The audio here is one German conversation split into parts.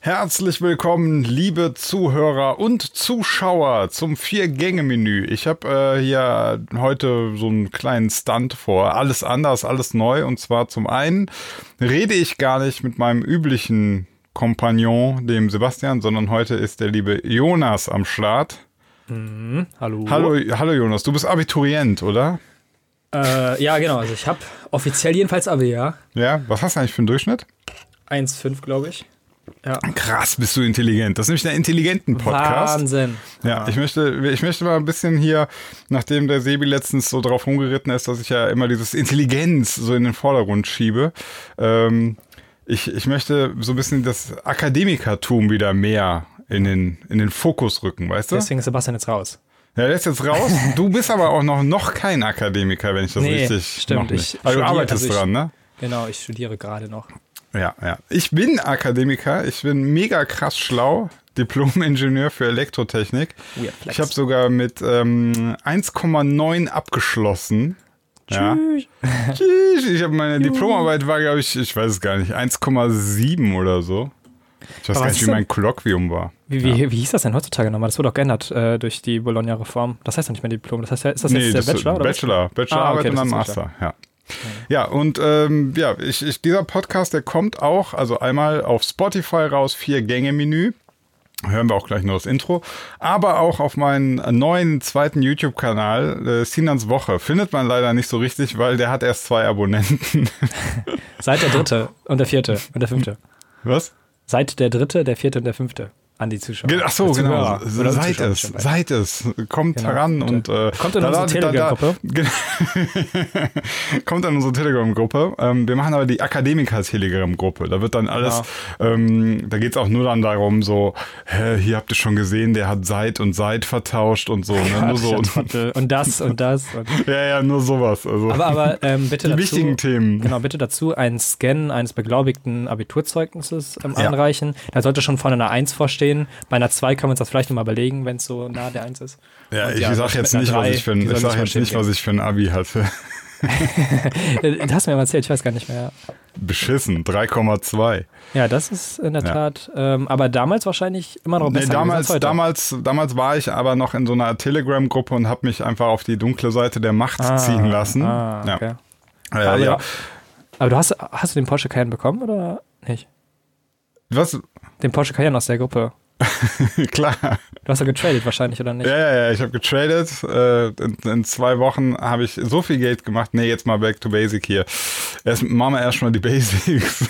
Herzlich willkommen, liebe Zuhörer und Zuschauer zum Vier-Gänge-Menü. Ich habe äh, hier heute so einen kleinen Stunt vor. Alles anders, alles neu. Und zwar zum einen rede ich gar nicht mit meinem üblichen Kompagnon, dem Sebastian, sondern heute ist der liebe Jonas am Start. Mhm, hallo. Hallo, hallo Jonas, du bist Abiturient, oder? Äh, ja, genau. Also ich habe offiziell jedenfalls Abi, ja. Ja, was hast du eigentlich für einen Durchschnitt? 1,5, glaube ich. Ja. Krass, bist du intelligent. Das ist nämlich der intelligenten Podcast. Wahnsinn. Ja, ich möchte, ich möchte mal ein bisschen hier, nachdem der Sebi letztens so drauf rumgeritten ist, dass ich ja immer dieses Intelligenz so in den Vordergrund schiebe. Ähm, ich, ich möchte so ein bisschen das Akademikertum wieder mehr in den, in den Fokus rücken, weißt du? Deswegen ist Sebastian jetzt raus. Ja, der ist jetzt raus. Du bist aber auch noch, noch kein Akademiker, wenn ich das Nee, richtig stimmt. noch nicht. Ich Aber du studiere- arbeitest also ich- dran, ne? Genau, ich studiere gerade noch. Ja, ja. Ich bin Akademiker. Ich bin mega krass schlau. Diplom-Ingenieur für Elektrotechnik. Ich habe sogar mit ähm, 1,9 abgeschlossen. Ja. Tschüss. Ich habe meine Diplomarbeit war, glaube ich, ich weiß es gar nicht, 1,7 oder so. Ich weiß Aber gar nicht, wie mein Kolloquium war. Wie, wie, wie hieß das denn heutzutage nochmal? Das wurde auch geändert äh, durch die Bologna-Reform. Das heißt ja nicht mehr Diplom. Das heißt, ja- ist das jetzt der das ist Bachelor? Oder? Bachelor. Bachelorarbeit Ah, okay, und dann Master, ja. Ja, und ähm, ja, ich, ich, dieser Podcast, der kommt auch, also einmal auf Spotify raus, vier Gänge-Menü. Hören wir auch gleich noch das Intro. Aber auch auf meinen neuen zweiten YouTube-Kanal, äh, Sinans Woche. Findet man leider nicht so richtig, weil der hat erst zwei Abonnenten. Seit der dritte und der vierte und der fünfte. Was? Seit der dritte, der vierte und der fünfte. An die Zuschauer. Ach so, genau. Seid es, seid es. Kommt Genau, heran bitte. und äh, Kommt in da- unsere Telegram-Gruppe. Kommt in unsere Telegram-Gruppe. Ähm, wir machen aber die Akademiker-Telegram-Gruppe. Da wird dann alles, Genau. ähm, da geht's auch nur dann darum, so, hä, hier habt ihr schon gesehen, der hat Seit und Seit vertauscht und so. Ne? Nur so. Trottel. Und das und das. Und ja, ja, nur sowas. Also aber aber ähm, bitte die dazu, wichtigen Themen. Genau, bitte dazu einen Scan eines beglaubigten Abiturzeugnisses ähm, Ja. einreichen. Da sollte schon vorne eine 1 vorstehen. Bei einer 2 können wir uns das vielleicht nochmal überlegen, wenn es so nah der 1 ist. Ja, Und ich ja, sag jetzt nicht, was drei, ich für ein, ich sag jetzt nicht, was ich für ein Abi hatte. Das hast du mir mal erzählt, ich weiß gar nicht mehr. Beschissen, 3,2. Ja, das ist in der Ja. Tat, ähm, aber damals wahrscheinlich immer noch Nee, besser damals, gewesen als heute. damals, damals war ich aber noch in so einer Telegram-Gruppe und habe mich einfach auf die dunkle Seite der Macht Ah, ziehen lassen. Ah, Ja. okay. Äh, aber, ja. aber du hast, hast du den Porsche Cayenne bekommen oder nicht? Was? Den Porsche Cayenne aus der Gruppe. Klar. Du hast ja getradet wahrscheinlich, oder nicht? Ja, ja, ja, ich habe getradet. Äh, in, in zwei Wochen habe ich so viel Geld gemacht. Nee, jetzt mal back to basic hier. Erst machen wir erstmal die Basics.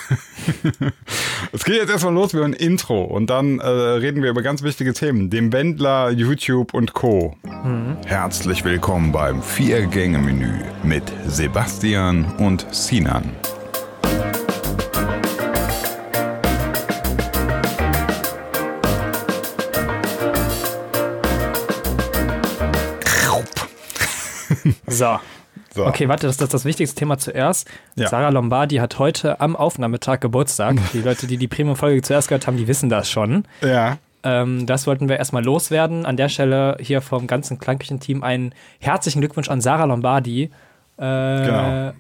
es geht jetzt erstmal los mit einem Intro und dann äh, reden wir über ganz wichtige Themen. Dem Wendler, YouTube und Co. Herzlich willkommen beim Vier-Gänge-Menü mit Sebastian und Sinan. So. So. Okay, warte, das, das ist das wichtigste Thema zuerst. Ja. Sarah Lombardi hat heute am Aufnahmetag Geburtstag. Die Leute, die die Premium-Folge zuerst gehört haben, die wissen das schon. Ja. Ähm, das wollten wir erstmal loswerden. An der Stelle hier vom ganzen Klankischen-Team einen herzlichen Glückwunsch an Sarah Lombardi. Äh, Genau.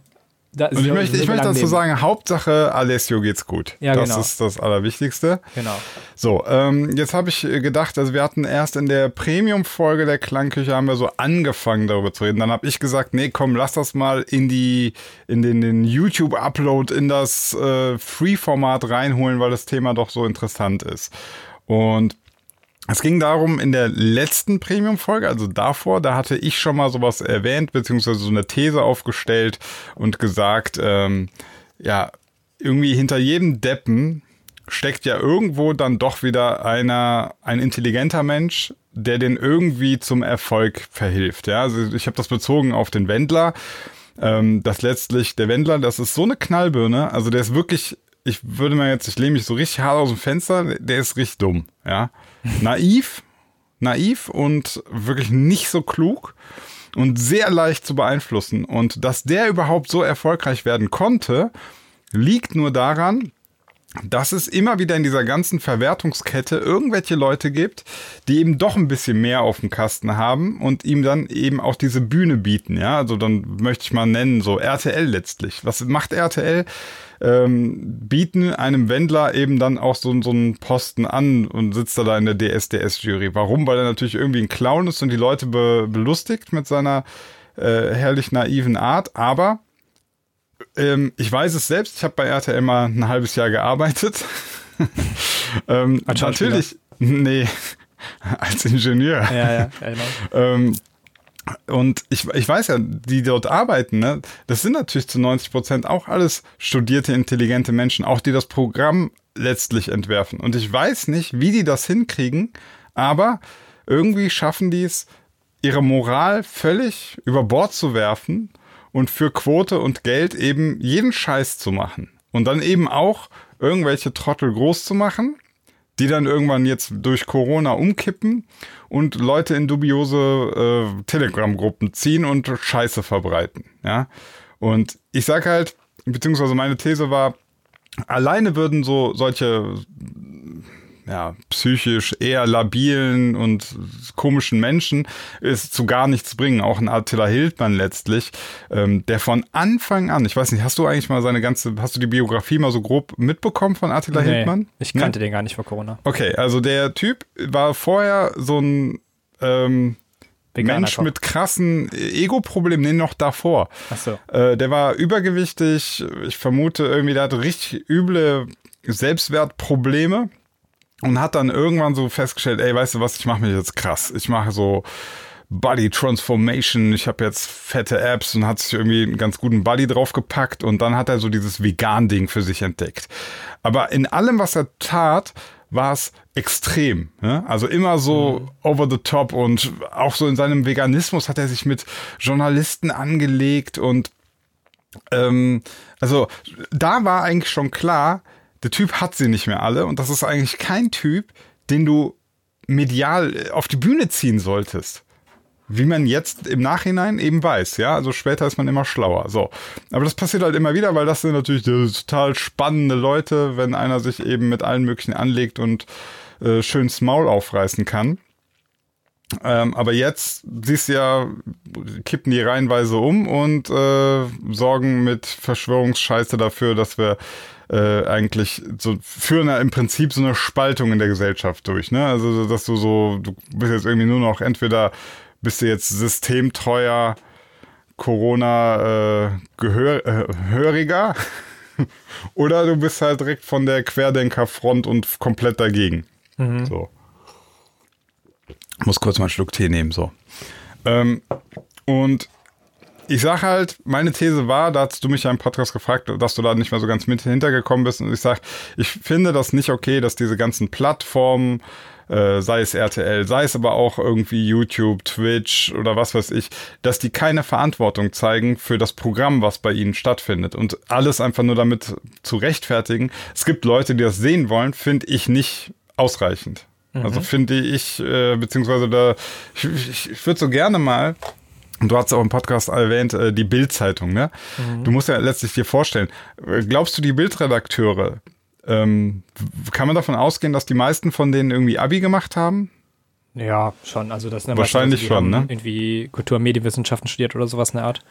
Und ich möchte, ich möchte dazu sagen, Hauptsache Alessio geht's gut. Ja, das genau. ist das Allerwichtigste. Genau. So, ähm, jetzt habe ich gedacht, also wir hatten erst in der Premium-Folge der Klangküche haben wir so angefangen darüber zu reden. Dann habe ich gesagt, nee, komm, lass das mal in die, in den, den YouTube-Upload, in das äh, Free-Format reinholen, weil das Thema doch so interessant ist. Und es ging darum, in der letzten Premium-Folge, also davor, da hatte ich schon mal sowas erwähnt, beziehungsweise so eine These aufgestellt und gesagt, ähm, ja, irgendwie hinter jedem Deppen steckt ja irgendwo dann doch wieder einer, ein intelligenter Mensch, der den irgendwie zum Erfolg verhilft. Ja, also ich habe das bezogen auf den Wendler. Ähm, das letztlich, der Wendler, das ist so eine Knallbirne, also der ist wirklich, ich würde mal jetzt, ich lehne mich so richtig hart aus dem Fenster, der ist richtig dumm, ja. Naiv, naiv und wirklich nicht so klug und sehr leicht zu beeinflussen. Und dass der überhaupt so erfolgreich werden konnte, liegt nur daran, dass es immer wieder in dieser ganzen Verwertungskette irgendwelche Leute gibt, die eben doch ein bisschen mehr auf dem Kasten haben und ihm dann eben auch diese Bühne bieten. Ja, also dann möchte ich mal nennen, so RTL letztlich. Was macht RTL? Ähm, bieten einem Wendler eben dann auch so, so einen Posten an und sitzt da, da in der DSDS-Jury. Warum? Weil er natürlich irgendwie ein Clown ist und die Leute be belustigt mit seiner äh, herrlich naiven Art. Aber ähm, ich weiß es selbst, ich habe bei RTL mal ein halbes Jahr gearbeitet. ähm, natürlich, nee, als Ingenieur. Ja, ja, genau. ähm, und ich, ich weiß ja, die dort arbeiten, ne, das sind natürlich zu 90 Prozent auch alles studierte, intelligente Menschen, auch die das Programm letztlich entwerfen. Und ich weiß nicht, wie die das hinkriegen, aber irgendwie schaffen die es, ihre Moral völlig über Bord zu werfen und für Quote und Geld eben jeden Scheiß zu machen. Und dann eben auch irgendwelche Trottel groß zu machen die dann irgendwann jetzt durch Corona umkippen und Leute in dubiose äh, Telegram-Gruppen ziehen und Scheiße verbreiten. Ja. Und ich sag halt, beziehungsweise meine These war, alleine würden so solche ja, psychisch eher labilen und komischen Menschen es zu gar nichts bringen. Auch ein Attila Hildmann letztlich, ähm, der von Anfang an, ich weiß nicht, hast du eigentlich mal seine ganze, hast du die Biografie mal so grob mitbekommen von Attila nee, Hildmann? Ich kannte nee? den gar nicht vor Corona. Okay, also der Typ war vorher so ein ähm, Mensch einfach. mit krassen Ego-Problemen, nee, noch davor. Ach so. Äh, der war übergewichtig, ich vermute irgendwie, der hatte richtig üble Selbstwertprobleme und hat dann irgendwann so festgestellt, ey, weißt du was, ich mache mich jetzt krass. Ich mache so Body Transformation, ich habe jetzt fette Apps und hat sich irgendwie einen ganz guten Body draufgepackt und dann hat er so dieses Vegan-Ding für sich entdeckt. Aber in allem, was er tat, war es extrem. Ne? Also immer so mhm. over the top und auch so in seinem Veganismus hat er sich mit Journalisten angelegt und ähm, also da war eigentlich schon klar, der Typ hat sie nicht mehr alle und das ist eigentlich kein Typ, den du medial äh, auf die Bühne ziehen solltest. Wie man jetzt im Nachhinein eben weiß, ja. Also später ist man immer schlauer. So. Aber das passiert halt immer wieder, weil das sind natürlich total spannende Leute, wenn einer sich eben mit allen möglichen anlegt und äh, schöns Maul aufreißen kann. Ähm, aber jetzt, siehst du ja, kippen die reihenweise um und äh, sorgen mit Verschwörungsscheiße dafür, dass wir äh, eigentlich so führen ja im Prinzip so eine Spaltung in der Gesellschaft durch, ne? Also dass du so, du bist jetzt irgendwie nur noch entweder bist du jetzt systemtreuer Corona äh, äh, oder du bist halt direkt von der Querdenkerfront und komplett dagegen. Mhm. So. Muss kurz mal einen Schluck Tee nehmen, so. Ähm, und ich sage halt, meine These war, da hast du mich ja im Podcast gefragt, dass du da nicht mehr so ganz mit hintergekommen bist. Und ich sage, ich finde das nicht okay, dass diese ganzen Plattformen, äh, sei es RTL, sei es aber auch irgendwie YouTube, Twitch oder was weiß ich, dass die keine Verantwortung zeigen für das Programm, was bei ihnen stattfindet. Und alles einfach nur damit zu rechtfertigen. Es gibt Leute, die das sehen wollen, finde ich nicht ausreichend. Also mhm. Finde ich, äh, beziehungsweise da, ich, ich, ich würde so gerne mal Du hast auch im Podcast erwähnt, äh, die Bild-Zeitung, ne? Mhm. Du musst ja letztlich dir vorstellen, äh, glaubst du, die Bildredakteure, ähm, kann man davon ausgehen, dass die meisten von denen irgendwie Abi gemacht haben? Ja, schon. Also das sind wahrscheinlich schon, ne? Irgendwie Kultur- und Medienwissenschaften studiert oder sowas in der Art.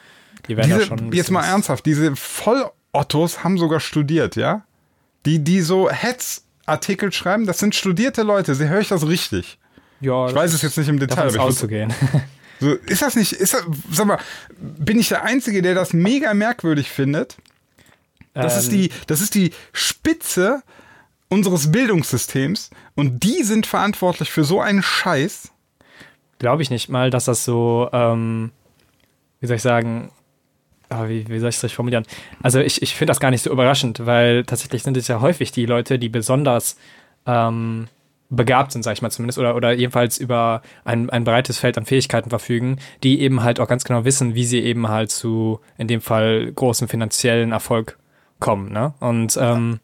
Die werden diese, da schon. Jetzt mal ernsthaft, diese Vollottos haben sogar studiert, ja? Die, die so Hetzartikel schreiben, das sind studierte Leute. Sie höre ich das richtig? Ja. Ich weiß es jetzt nicht im Detail. Davon aber auszugehen. So, ist das nicht, ist das, sag mal, bin ich der Einzige, der das mega merkwürdig findet? Das ähm. ist die, das ist die Spitze unseres Bildungssystems und die sind verantwortlich für so einen Scheiß. Glaube ich nicht mal, dass das so, ähm, wie soll ich sagen, oh, wie, wie soll ich es richtig formulieren? Also ich, ich finde das gar nicht so überraschend, weil tatsächlich sind es ja häufig die Leute, die besonders ähm, begabt sind, sag ich mal zumindest, oder, oder jedenfalls über ein, ein breites Feld an Fähigkeiten verfügen, die eben halt auch ganz genau wissen, wie sie eben halt zu, in dem Fall, großem finanziellen Erfolg kommen. Ne? Und, ähm,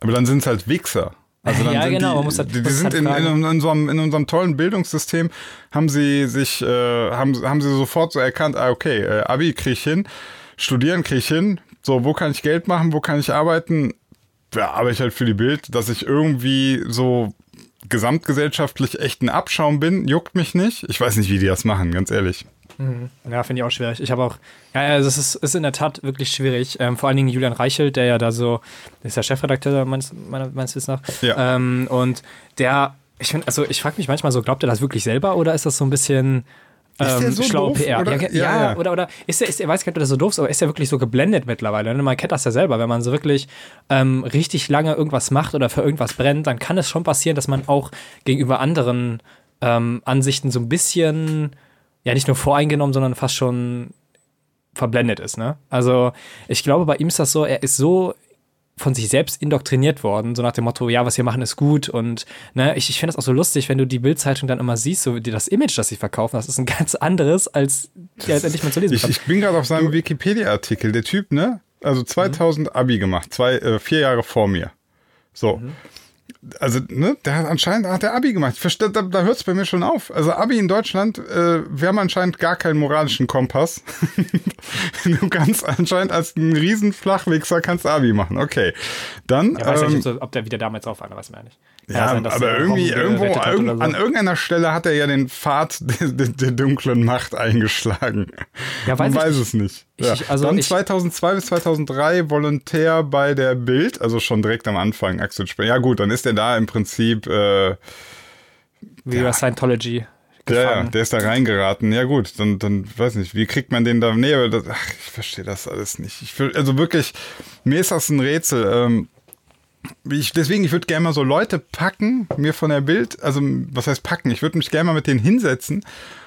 Aber dann sind es halt Wichser. Also dann ja, sind genau. Die, man muss halt, die, die sind halt in, in, in, unserem, in unserem tollen Bildungssystem, haben sie sich, äh, haben, haben sie sofort so erkannt, ah, okay, äh, Abi kriege ich hin, studieren kriege ich hin, so, wo kann ich Geld machen, wo kann ich arbeiten? Ja, arbeite ich halt für die Bild, dass ich irgendwie so gesamtgesellschaftlich echt ein Abschaum bin, juckt mich nicht. Ich weiß nicht, wie die das machen, ganz ehrlich. Mhm. Ja, finde ich auch schwierig. Ich habe auch, ja, also es ist, ist in der Tat wirklich schwierig. Ähm, vor allen Dingen Julian Reichelt, der ja da so, der ist ja Chefredakteur meines, meines Wissens nach. Ja. Ähm, und der, ich finde, also ich frage mich manchmal so, glaubt er das wirklich selber oder ist das so ein bisschen ist ähm, so schlaue doof, PR. Oder? Ja, ja, ja, oder, oder ist er, ist er, weiß gar nicht, ob das so doof ist, aber ist er wirklich so geblendet mittlerweile? Ne? Man kennt das ja selber, wenn man so wirklich ähm, richtig lange irgendwas macht oder für irgendwas brennt, dann kann es schon passieren, dass man auch gegenüber anderen ähm, Ansichten so ein bisschen, ja, nicht nur voreingenommen, sondern fast schon verblendet ist. Ne? Also ich glaube, bei ihm ist das so, er ist so von sich selbst indoktriniert worden, so nach dem Motto, ja, was wir machen ist gut und ne, ich, ich finde das auch so lustig, wenn du die Bildzeitung dann immer siehst, so die, das Image, das sie verkaufen, das ist ein ganz anderes, als die halt endlich mal zu lesen Ich, ich bin gerade auf seinem Wikipedia-Artikel, der Typ, ne, also 2000 mhm. Abi gemacht, zwei, äh, vier Jahre vor mir. So. Mhm also, ne, der hat anscheinend hat der Abi gemacht. Da, da hört es bei mir schon auf. Also Abi in Deutschland, äh, wir haben anscheinend gar keinen moralischen Kompass. du kannst anscheinend als ein Riesenflachwichser kannst Abi machen. Okay. Dann. Ja, weiß ähm, nicht, ob der wieder damals auf war, weiß man ja nicht. Ja, sein, aber irgendwie, irgendwo, irg so. an irgendeiner Stelle hat er ja den Pfad der, der, der dunklen Macht eingeschlagen. Ja, weiß Man weiß es nicht. Ja. Ich, also Dann 2002 bis 2003 Volontär bei der Bild, also schon direkt am Anfang Axel Springer. Ja gut, dann ist er da im Prinzip äh, wie ja, Scientology. Ja, ja, der ist da reingeraten. Ja gut, dann, dann weiß nicht, wie kriegt man den da näher? ach, ich verstehe das alles nicht. Ich will, also wirklich, mir ist das ein Rätsel. Ähm, ich, deswegen, ich würde gerne mal so Leute packen, mir von der Bild, also was heißt packen? Ich würde mich gerne mal mit denen hinsetzen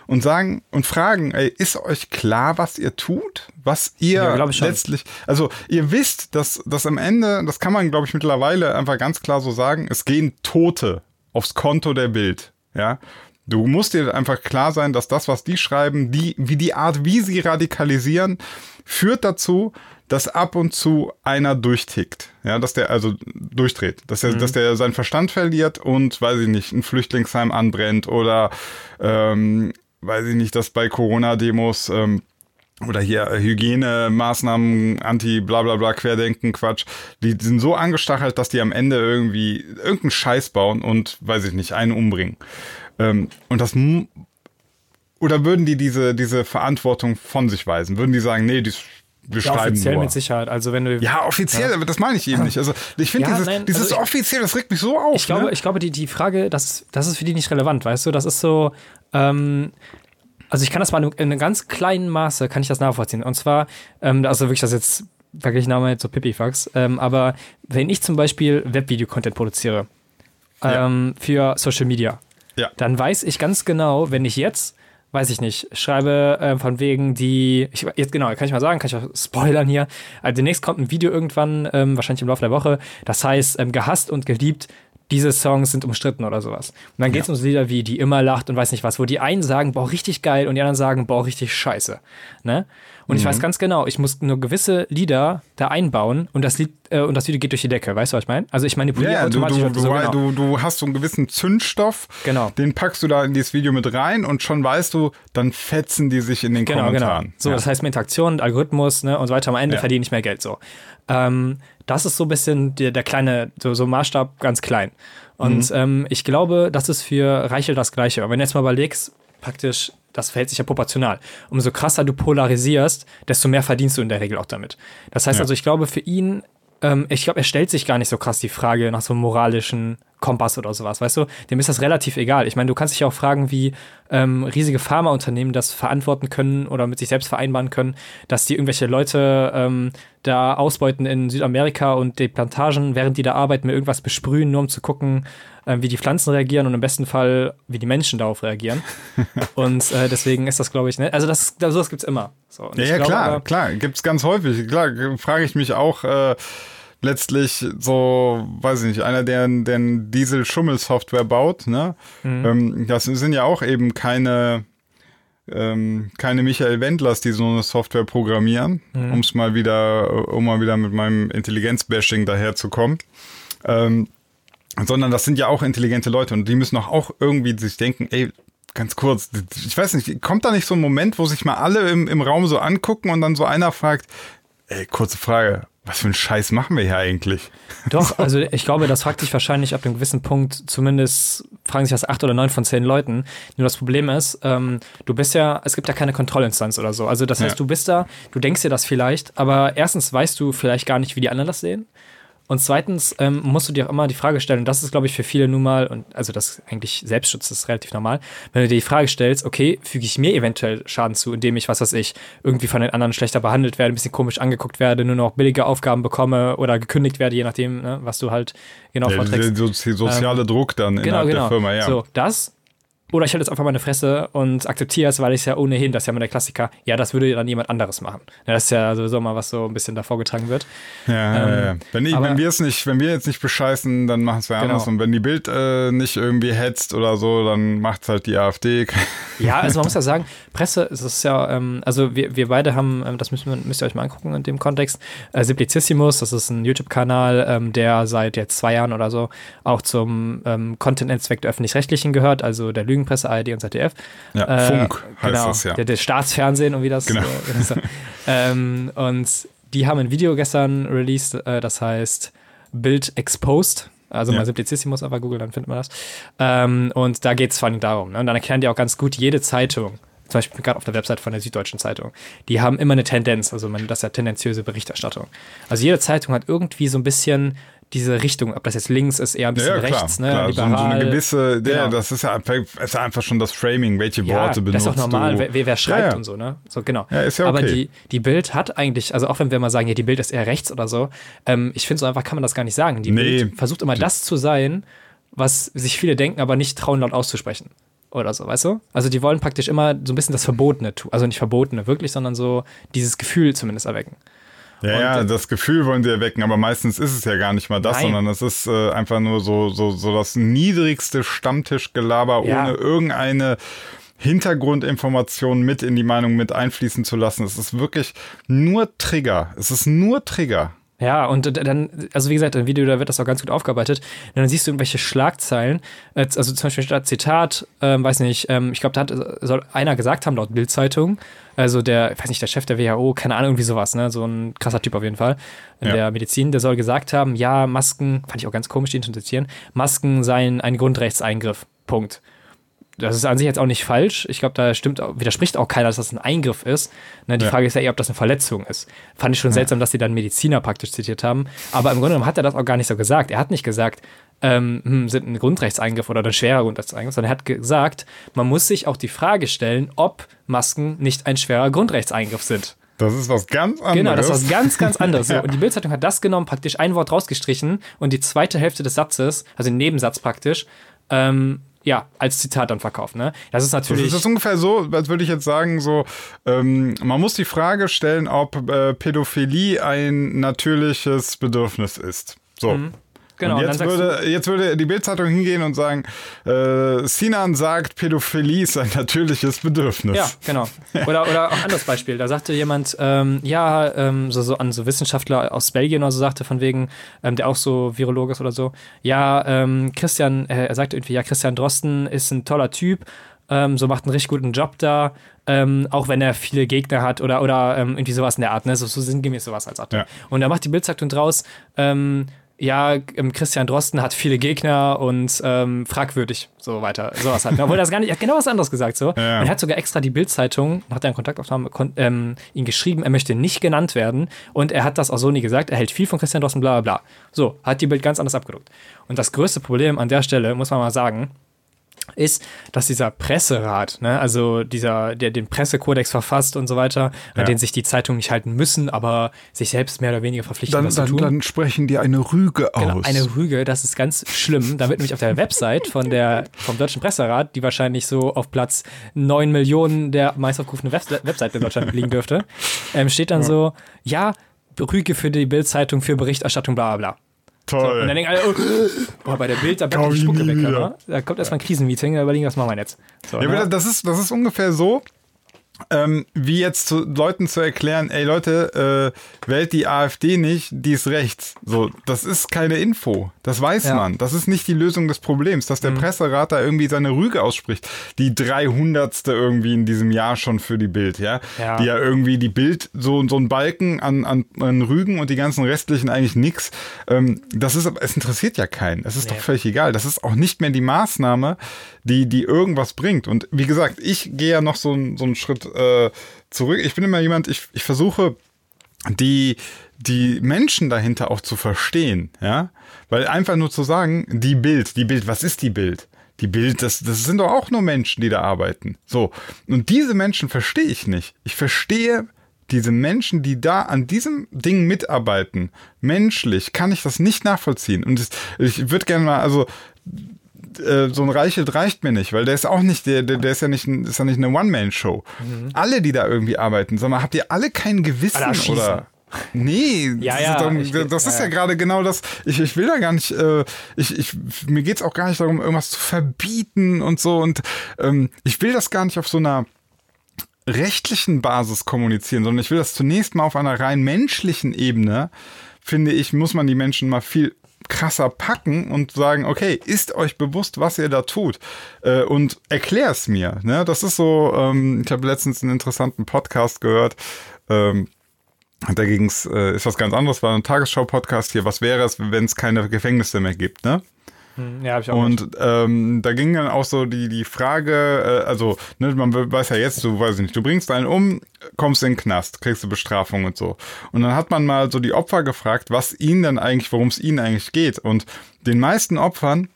und sagen und fragen, ey, ist euch klar, was ihr tut? Was ihr ja, letztlich, also ihr wisst, dass, dass am Ende, das kann man, glaube ich, mittlerweile einfach ganz klar so sagen, es gehen Tote aufs Konto der Bild. Ja, Du musst dir einfach klar sein, dass das, was die schreiben, die, wie die Art, wie sie radikalisieren, führt dazu, dass ab und zu einer durchtickt. Ja, dass der also durchdreht, dass er, mhm. dass der seinen Verstand verliert und, weiß ich nicht, ein Flüchtlingsheim anbrennt oder, ähm, weiß ich nicht, dass bei Corona-Demos, ähm, oder hier Hygienemaßnahmen, anti bla bla bla Querdenken, Quatsch, die sind so angestachelt, dass die am Ende irgendwie irgendeinen Scheiß bauen und, weiß ich nicht, einen umbringen. Ähm, und das oder würden die diese, diese Verantwortung von sich weisen? Würden die sagen, nee, die wir ja, offiziell nur. mit Sicherheit. Also wenn du ja offiziell, ja. das meine ich eben nicht. Also ich finde ja, dieses, nein, dieses also ich, offiziell, das regt mich so auf. Ich glaube, ne? ich glaube, die die Frage, das das ist für die nicht relevant, weißt du? Das ist so. Ähm, also ich kann das mal in einem ganz kleinen Maße kann ich das nachvollziehen. Und zwar, ähm, also wirklich das jetzt verglichen Name zu Pipifax. Ähm, aber wenn ich zum Beispiel Webvideo-Content produziere ähm, für Social Media, ja. dann weiß ich ganz genau, wenn ich jetzt weiß ich nicht, schreibe äh, von wegen die, ich, jetzt genau, kann ich mal sagen, kann ich auch spoilern hier. Also demnächst kommt ein Video irgendwann, ähm, wahrscheinlich im Laufe der Woche, das heißt ähm, gehasst und geliebt, diese Songs sind umstritten oder sowas. Und dann geht es ja. um so Lieder wie Die immer lacht und weiß nicht was, wo die einen sagen, boah, richtig geil und die anderen sagen, boah, richtig scheiße. Ne? Und mhm. ich weiß ganz genau, ich muss nur gewisse Lieder da einbauen und das Lied äh, und das Video geht durch die Decke. Weißt du, was ich meine? Also ich manipuliere ja, automatisch. Du, du, so, genau. du, du, hast so einen gewissen Zündstoff, genau. den packst du da in dieses Video mit rein und schon weißt du, dann fetzen die sich in den genau, genau. Kommentaren. Genau. So, ja. das heißt mit Interaktion, Algorithmus ne, und so weiter. Am Ende ja. verdiene ich mehr Geld so. Ähm, das ist so ein bisschen der, der kleine, so, so Maßstab ganz klein. Und mhm. ähm, ich glaube, das ist für Reichel das Gleiche. Aber wenn du jetzt mal überlegst, praktisch, das verhält sich ja proportional. Umso krasser du polarisierst, desto mehr verdienst du in der Regel auch damit. Das heißt ja. also, ich glaube, für ihn, ähm, ich glaube, er stellt sich gar nicht so krass die Frage nach so einem moralischen Kompass oder sowas, weißt du? Dem ist das relativ egal. Ich meine, du kannst dich auch fragen, wie ähm, riesige Pharmaunternehmen das verantworten können oder mit sich selbst vereinbaren können, dass die irgendwelche Leute ähm, da ausbeuten in Südamerika und die Plantagen, während die da arbeiten, mit irgendwas besprühen, nur um zu gucken, äh, wie die Pflanzen reagieren und im besten Fall, wie die Menschen darauf reagieren. und äh, deswegen ist das, glaube ich, ne? also das, sowas gibt es immer. So, ja, ja, glaube, klar, klar, gibt es ganz häufig. Klar, frage ich mich auch, äh, letztlich so, weiß ich nicht, einer, der, der Diesel-Schummel-Software baut, ne? Mhm. Ähm, das sind ja auch eben keine, ähm, keine Michael Wendlers, die so eine Software programmieren, mhm. um es mal wieder, um mal wieder mit meinem Intelligenz-Bashing daherzukommen. Ähm, sondern das sind ja auch intelligente Leute und die müssen auch, auch irgendwie sich denken, ey, ganz kurz, ich weiß nicht, kommt da nicht so ein Moment, wo sich mal alle im, im Raum so angucken und dann so einer fragt, ey, kurze Frage, was für einen Scheiß machen wir hier eigentlich? Doch, also ich glaube, das fragt sich wahrscheinlich ab einem gewissen Punkt, zumindest fragen sich das acht oder neun von zehn Leuten. Nur das Problem ist, ähm, du bist ja, es gibt ja keine Kontrollinstanz oder so. Also das heißt, Ja. du bist da, du denkst dir das vielleicht, aber erstens weißt du vielleicht gar nicht, wie die anderen das sehen. Und zweitens ähm, musst du dir auch immer die Frage stellen, und das ist, glaube ich, für viele nun mal, und also das ist eigentlich Selbstschutz ist relativ normal, wenn du dir die Frage stellst, okay, füge ich mir eventuell Schaden zu, indem ich, was weiß ich, irgendwie von den anderen schlechter behandelt werde, ein bisschen komisch angeguckt werde, nur noch billige Aufgaben bekomme oder gekündigt werde, je nachdem, ne, was du halt genau Der, vorträgst. der sozi- soziale Druck dann Genau, innerhalb genau. der Firma, ja. So, das. Oder ich halte jetzt einfach meine Fresse und akzeptiere es, weil ich es ja ohnehin, das ist ja immer der Klassiker, ja, das würde dann jemand anderes machen. Ja, das ist ja sowieso mal, was so ein bisschen davor getragen wird. Ja, ja, ja. Wenn, ich, Ähm, aber- wenn wir es nicht, wenn wir jetzt nicht bescheißen, dann machen es wer Genau. anders. Und wenn die Bild äh, nicht irgendwie hetzt oder so, dann macht es halt die AfD. Ja, also man muss ja sagen, Presse, es ist ja, ähm, also wir, wir beide haben, ähm, das müssen wir, müsst ihr euch mal angucken in dem Kontext, äh, Simplicissimus, das ist ein YouTube-Kanal, ähm, der seit jetzt zwei Jahren oder so auch zum ähm, Content-Netzwerk der Öffentlich-Rechtlichen gehört, also der Lügenpresse, ARD und ZDF. Ja, Äh, Funk heißt genau, das ja. Der, der Staatsfernsehen und wie das. Genau. Äh, ähm, und die haben ein Video gestern released, äh, das heißt Bild Exposed. Also Ja. mal Simplicissimus aber Google, dann findet man das. Ähm, und da geht es vor allem darum. Ne? Und dann erklären die auch ganz gut jede Zeitung. Zum Beispiel gerade auf der Website von der Süddeutschen Zeitung. Die haben immer eine Tendenz, also man, das ist ja tendenziöse Berichterstattung. Also jede Zeitung hat irgendwie so ein bisschen diese Richtung, ob das jetzt links ist, eher ein bisschen Ja, klar, rechts, ne? klar. So, so liberal. eine gewisse, ja, Genau. das ist ja einfach, ist ja einfach schon das Framing, welche Ja, Worte benutzt das ist auch normal, wer, wer schreibt Ja, ja. und so, ne? So, genau. Ja, ist ja Aber okay. die, die Bild hat eigentlich, also auch wenn wir mal sagen, ja, die Bild ist eher rechts oder so, ähm, ich finde so einfach kann man das gar nicht sagen. Die Nee. Bild versucht immer das zu sein, was sich viele denken, aber nicht trauen, laut auszusprechen. Oder so, weißt du? Also die wollen praktisch immer so ein bisschen das Verbotene tun. Also nicht Verbotene wirklich, sondern so dieses Gefühl zumindest erwecken. Ja, ja, Und, äh, das Gefühl wollen sie erwecken, aber meistens ist es ja gar nicht mal das, Nein. sondern es ist äh, einfach nur so, so, so das niedrigste Stammtischgelaber, Ja. ohne irgendeine Hintergrundinformation mit in die Meinung mit einfließen zu lassen. Es ist wirklich nur Trigger. Es ist nur Trigger. Ja, und dann, also wie gesagt, im Video, da wird das auch ganz gut aufgearbeitet. Und dann siehst du irgendwelche Schlagzeilen, also zum Beispiel statt Zitat, ähm, weiß nicht, ähm, ich glaube, da hat, soll einer gesagt haben, laut Bild-Zeitung, also der, ich weiß nicht, der Chef der WHO, keine Ahnung, irgendwie sowas, ne, so ein krasser Typ auf jeden Fall, in Ja. der Medizin, der soll gesagt haben, ja, Masken, fand ich auch ganz komisch, den zu zitieren, Masken seien ein Grundrechtseingriff, Punkt. Das ist an sich jetzt auch nicht falsch. Ich glaube, da stimmt, auch- widerspricht auch keiner, dass das ein Eingriff ist. Ne, die Ja. Frage ist ja eher, ob das eine Verletzung ist. Fand ich schon seltsam, dass die dann Mediziner praktisch zitiert haben. Aber im Grunde genommen hat er das auch gar nicht so gesagt. Er hat nicht gesagt, ähm, hm, sind ein Grundrechtseingriff oder ein schwerer Grundrechtseingriff, sondern er hat gesagt, man muss sich auch die Frage stellen, ob Masken nicht ein schwerer Grundrechtseingriff sind. Das ist was ganz anderes. Genau, das ist was ganz, ganz anderes. Ja. Und die Bildzeitung hat das genommen, praktisch ein Wort rausgestrichen und die zweite Hälfte des Satzes, also den Nebensatz praktisch, ähm, ja, als Zitat dann verkauft. Ne? Das ist Das natürlich. ist ungefähr so, als würde ich jetzt sagen, so, ähm, man muss die Frage stellen, ob äh, Pädophilie ein natürliches Bedürfnis ist. So. Genau, und und jetzt du- würde, jetzt würde die Bildzeitung hingehen und sagen, äh, Sinan sagt, Pädophilie ist ein natürliches Bedürfnis. Ja, genau. Oder, oder auch ein anderes Beispiel. Da sagte jemand, ähm, ja, ähm, so, so an so Wissenschaftler aus Belgien oder so sagte, von wegen, ähm, der auch so Virolog ist oder so, ja, ähm, Christian, äh, er sagte irgendwie, ja, Christian Drosten ist ein toller Typ, ähm, so macht einen richtig guten Job da, ähm, auch wenn er viele Gegner hat oder, oder ähm, irgendwie sowas in der Art, ne? So, so sinngemäß sowas als Art. Ja. Und da macht die Bildzeitung draus, ähm, ja, ähm, Christian Drosten hat viele Gegner und ähm, fragwürdig, so weiter, sowas halt. Obwohl das gar nicht, er hat genau was anderes gesagt, so. Ja. Und er hat sogar extra die Bildzeitung, nach deren Kontaktaufnahme, kon, ähm, ihn geschrieben, er möchte nicht genannt werden und er hat das auch so nie gesagt, er hält viel von Christian Drosten, bla bla bla. So, hat die Bild ganz anders abgedruckt. Und das größte Problem an der Stelle, muss man mal sagen, ist, dass dieser Presserat, ne, also dieser, der den Pressekodex verfasst und so weiter, Ja. an den sich die Zeitungen nicht halten müssen, aber sich selbst mehr oder weniger verpflichten, Dann, das zu dann, tun. dann sprechen die eine Rüge aus. Genau, eine Rüge, das ist ganz schlimm. Da wird nämlich auf der Website von der, vom Deutschen Presserat, die wahrscheinlich so auf Platz 9 Millionen der meist Web Webseiten in Deutschland liegen dürfte, ähm, steht dann so, ja, Rüge für die Bildzeitung für Berichterstattung, bla bla bla. Toll. Und dann denken alle, oh, boah, bei der Bild, da bleibt die Spucke weg. Da kommt erstmal ein Krisenmeeting, da überlegen, was machen wir jetzt. So, Ja, ne? das ist, das ist ungefähr so, ähm, wie jetzt zu Leuten zu erklären, ey Leute, äh, wählt die AfD nicht, die ist rechts. So, das ist keine Info. Das weiß ja. man. Das ist nicht die Lösung des Problems, dass der mhm. Presserat da irgendwie seine Rüge ausspricht. Die 300. irgendwie in diesem Jahr schon für die Bild, ja? ja. Die ja irgendwie die Bild so, so ein Balken an, an, an Rügen und die ganzen restlichen eigentlich nix. Ähm, das ist, es interessiert ja keinen. Es ist nee. doch völlig egal. Das ist auch nicht mehr die Maßnahme, die, die irgendwas bringt. Und wie gesagt, ich gehe ja noch so, so einen Schritt äh, zurück. Ich bin immer jemand, ich, ich versuche die, die Menschen dahinter auch zu verstehen, ja. Weil einfach nur zu sagen, die Bild, die Bild, was ist die Bild? Die Bild, das, das sind doch auch nur Menschen, die da arbeiten. So. Und diese Menschen verstehe ich nicht. Ich verstehe diese Menschen, die da an diesem Ding mitarbeiten, menschlich, kann ich das nicht nachvollziehen. Und ich würde gerne mal, also äh, so ein Reichelt reicht mir nicht, weil der ist auch nicht, der, der, der ist ja nicht, ist ja nicht eine One-Man-Show. Mhm. Alle, die da irgendwie arbeiten, sag mal, habt ihr alle kein Gewissen oder? Nee, ja, ja, das ist, dann, das ist ja, ja gerade genau das. Ich, ich will da gar nicht, äh, ich, ich, mir geht's auch gar nicht darum, irgendwas zu verbieten und so. Und ähm, ich will das gar nicht auf so einer rechtlichen Basis kommunizieren, sondern ich will das zunächst mal auf einer rein menschlichen Ebene, finde ich, muss man die Menschen mal viel krasser packen und sagen, okay, ist euch bewusst, was ihr da tut äh, und es mir. Ne? Das ist so, ähm, ich habe letztens einen interessanten Podcast gehört, ähm, da ging's, äh, ist was ganz anderes, war ein Tagesschau-Podcast hier, was wäre es, wenn es keine Gefängnisse mehr gibt, ne? Hm, ja, hab ich auch Und ähm, da ging dann auch so die, die Frage, äh, also, ne, man weiß ja jetzt, du weiß ich nicht, du bringst einen um, kommst in den Knast, kriegst du Bestrafung und so. Und dann hat man mal so die Opfer gefragt, was ihnen denn eigentlich, worum es ihnen eigentlich geht. Und den meisten Opfern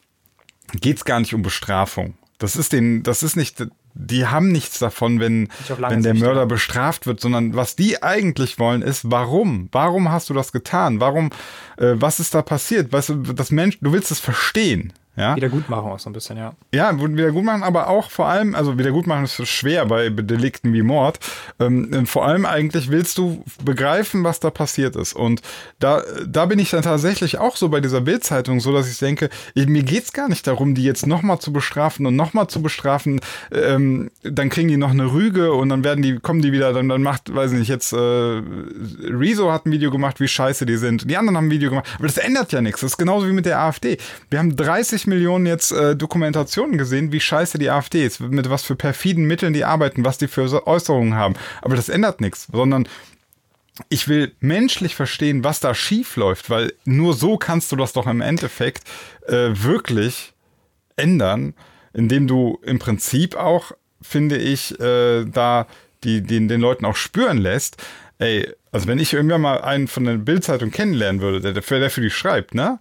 geht es gar nicht um Bestrafung. Das ist den, das ist nicht die haben nichts davon, wenn, wenn der Mörder ja. bestraft wird, sondern was die eigentlich wollen, ist, warum? Warum hast du das getan? Warum, äh, was ist da passiert? Weißt du, das Mensch, du willst es verstehen. Ja? Wiedergutmachung auch so ein bisschen, ja. Ja, Wiedergutmachen, aber auch vor allem, also Wiedergutmachen ist schwer bei Delikten wie Mord. Ähm, vor allem eigentlich willst du begreifen, was da passiert ist. Und da, da bin ich dann tatsächlich auch so bei dieser Bildzeitung so, dass ich denke, ich, mir geht's gar nicht darum, die jetzt nochmal zu bestrafen und nochmal zu bestrafen. Ähm, dann kriegen die noch eine Rüge und dann werden die, kommen die wieder, dann, dann macht, weiß ich nicht, jetzt äh, Rezo hat ein Video gemacht, wie scheiße die sind. Die anderen haben ein Video gemacht. Aber das ändert ja nichts. Das ist genauso wie mit der AfD. Wir haben 30 Millionen jetzt äh, Dokumentationen gesehen, wie scheiße die AfD ist, mit was für perfiden Mitteln die arbeiten, was die für Äußerungen haben. Aber das ändert nichts, sondern ich will menschlich verstehen, was da schief läuft, weil nur so kannst du das doch im Endeffekt äh, wirklich ändern, indem du im Prinzip auch, finde ich, äh, da die, den, den Leuten auch spüren lässt, ey, also wenn ich irgendwann mal einen von der Bildzeitung kennenlernen würde, der, der für die schreibt, ne?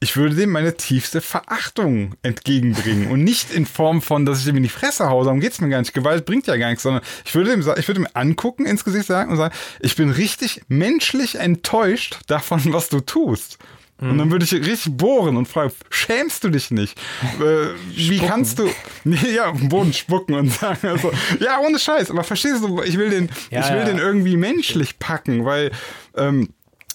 Ich würde dem meine tiefste Verachtung entgegenbringen und nicht in Form von, dass ich dem in die Fresse haue, darum geht's mir gar nicht. Gewalt bringt ja gar nichts, sondern ich würde dem, ich würde ihm angucken, ins Gesicht sagen und sagen, ich bin richtig menschlich enttäuscht davon, was du tust. Und dann würde ich richtig bohren und fragen, schämst du dich nicht? Äh, wie kannst du, ja, auf den Boden spucken und sagen, also, ja, ohne Scheiß, aber verstehst du, ich will den, ja, ich will ja. den irgendwie menschlich packen, weil, ähm,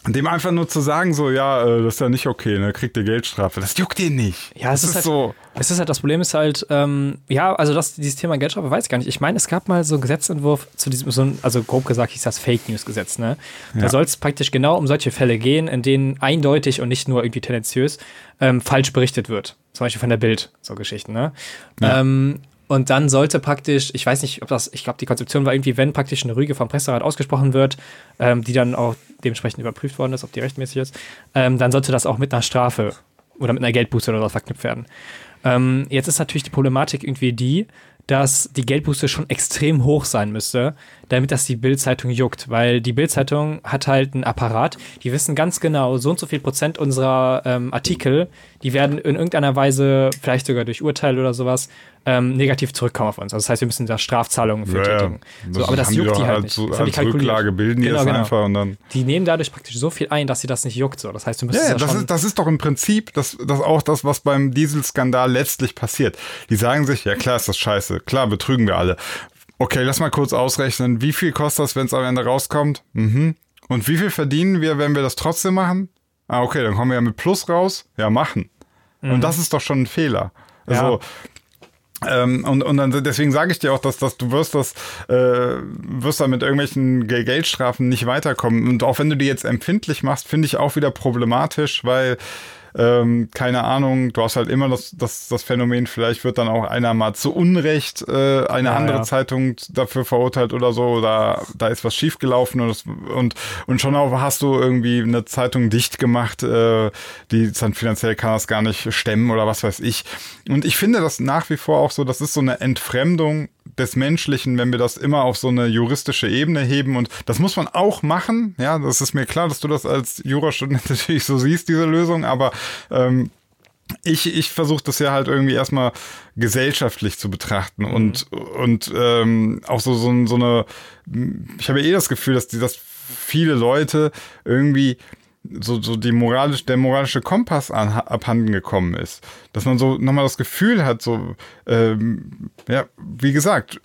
dem einfach nur zu sagen, so, ja, äh, das ist ja nicht okay, ne, kriegt ihr Geldstrafe. Das juckt ihr nicht. Ja, es das ist, ist halt, so. Es ist halt, das Problem ist halt, ähm, ja, also das, dieses Thema Geldstrafe weiß ich gar nicht. Ich meine, es gab mal so einen Gesetzentwurf zu diesem, so ein, also grob gesagt hieß das Fake News Gesetz, ne? Da ja. soll es praktisch genau um solche Fälle gehen, in denen eindeutig und nicht nur irgendwie tendenziös ähm, falsch berichtet wird. Zum Beispiel von der Bild, so Geschichten, ne? Ja. Ähm, und dann sollte praktisch, ich weiß nicht, ob das, ich glaube, die Konzeption war irgendwie, wenn praktisch eine Rüge vom Presserat ausgesprochen wird, ähm, die dann auch dementsprechend überprüft worden ist, ob die rechtmäßig ist, ähm, dann sollte das auch mit einer Strafe oder mit einer Geldbuße oder so verknüpft werden. Ähm, jetzt ist natürlich die Problematik irgendwie die, dass die Geldbuße schon extrem hoch sein müsste, damit das die Bildzeitung juckt, weil die Bildzeitung hat halt einen Apparat, die wissen ganz genau, so und so viel Prozent unserer ähm, Artikel, die werden in irgendeiner Weise, vielleicht sogar durch Urteil oder sowas, ähm, negativ zurückkommen auf uns. Also das heißt, wir müssen da Strafzahlungen für ja, tätigen. Ja. So, aber das juckt die, die halt, halt nicht. So, als Rücklage bilden die genau, das genau. einfach und dann. Die nehmen dadurch praktisch so viel ein, dass sie das nicht juckt. So. Das heißt, du müsstest ja, das, ist, das ist doch im Prinzip das, das auch das, was beim Dieselskandal letztlich passiert. Die sagen sich, ja klar ist das scheiße, klar betrügen wir alle. Okay, lass mal kurz ausrechnen, wie viel kostet das, wenn es am Ende rauskommt? Mhm. Und wie viel verdienen wir, wenn wir das trotzdem machen? Ah, okay, dann kommen wir ja mit Plus raus. Ja, machen. Mhm. Und das ist doch schon ein Fehler. Also, ja Ähm, und, und dann deswegen sage ich dir auch, dass, dass du wirst das äh, wirst da mit irgendwelchen Geldstrafen nicht weiterkommen. Und auch wenn du die jetzt empfindlich machst, finde ich auch wieder problematisch, weil ähm, keine Ahnung, du hast halt immer das, das, das Phänomen, vielleicht wird dann auch einer mal zu Unrecht äh, eine ja, andere ja. Zeitung dafür verurteilt oder so, oder da ist was schiefgelaufen und, das, und, und schon auch hast du irgendwie eine Zeitung dicht gemacht, äh, die dann finanziell kann das gar nicht stemmen oder was weiß ich. Und ich finde das nach wie vor auch so, das ist so eine Entfremdung des Menschlichen, wenn wir das immer auf so eine juristische Ebene heben. Und das muss man auch machen. Ja, das ist mir klar, dass du das als Jurastudent natürlich so siehst, diese Lösung. Aber ähm, ich, ich versuche das ja halt irgendwie erstmal gesellschaftlich zu betrachten mhm. und, und ähm, auch so, so, so eine, ich habe eh das Gefühl, dass, die, dass viele Leute irgendwie so, so die moralisch, der moralische Kompass an, abhanden gekommen ist. Dass man so nochmal das Gefühl hat, so, ähm, ja, wie gesagt,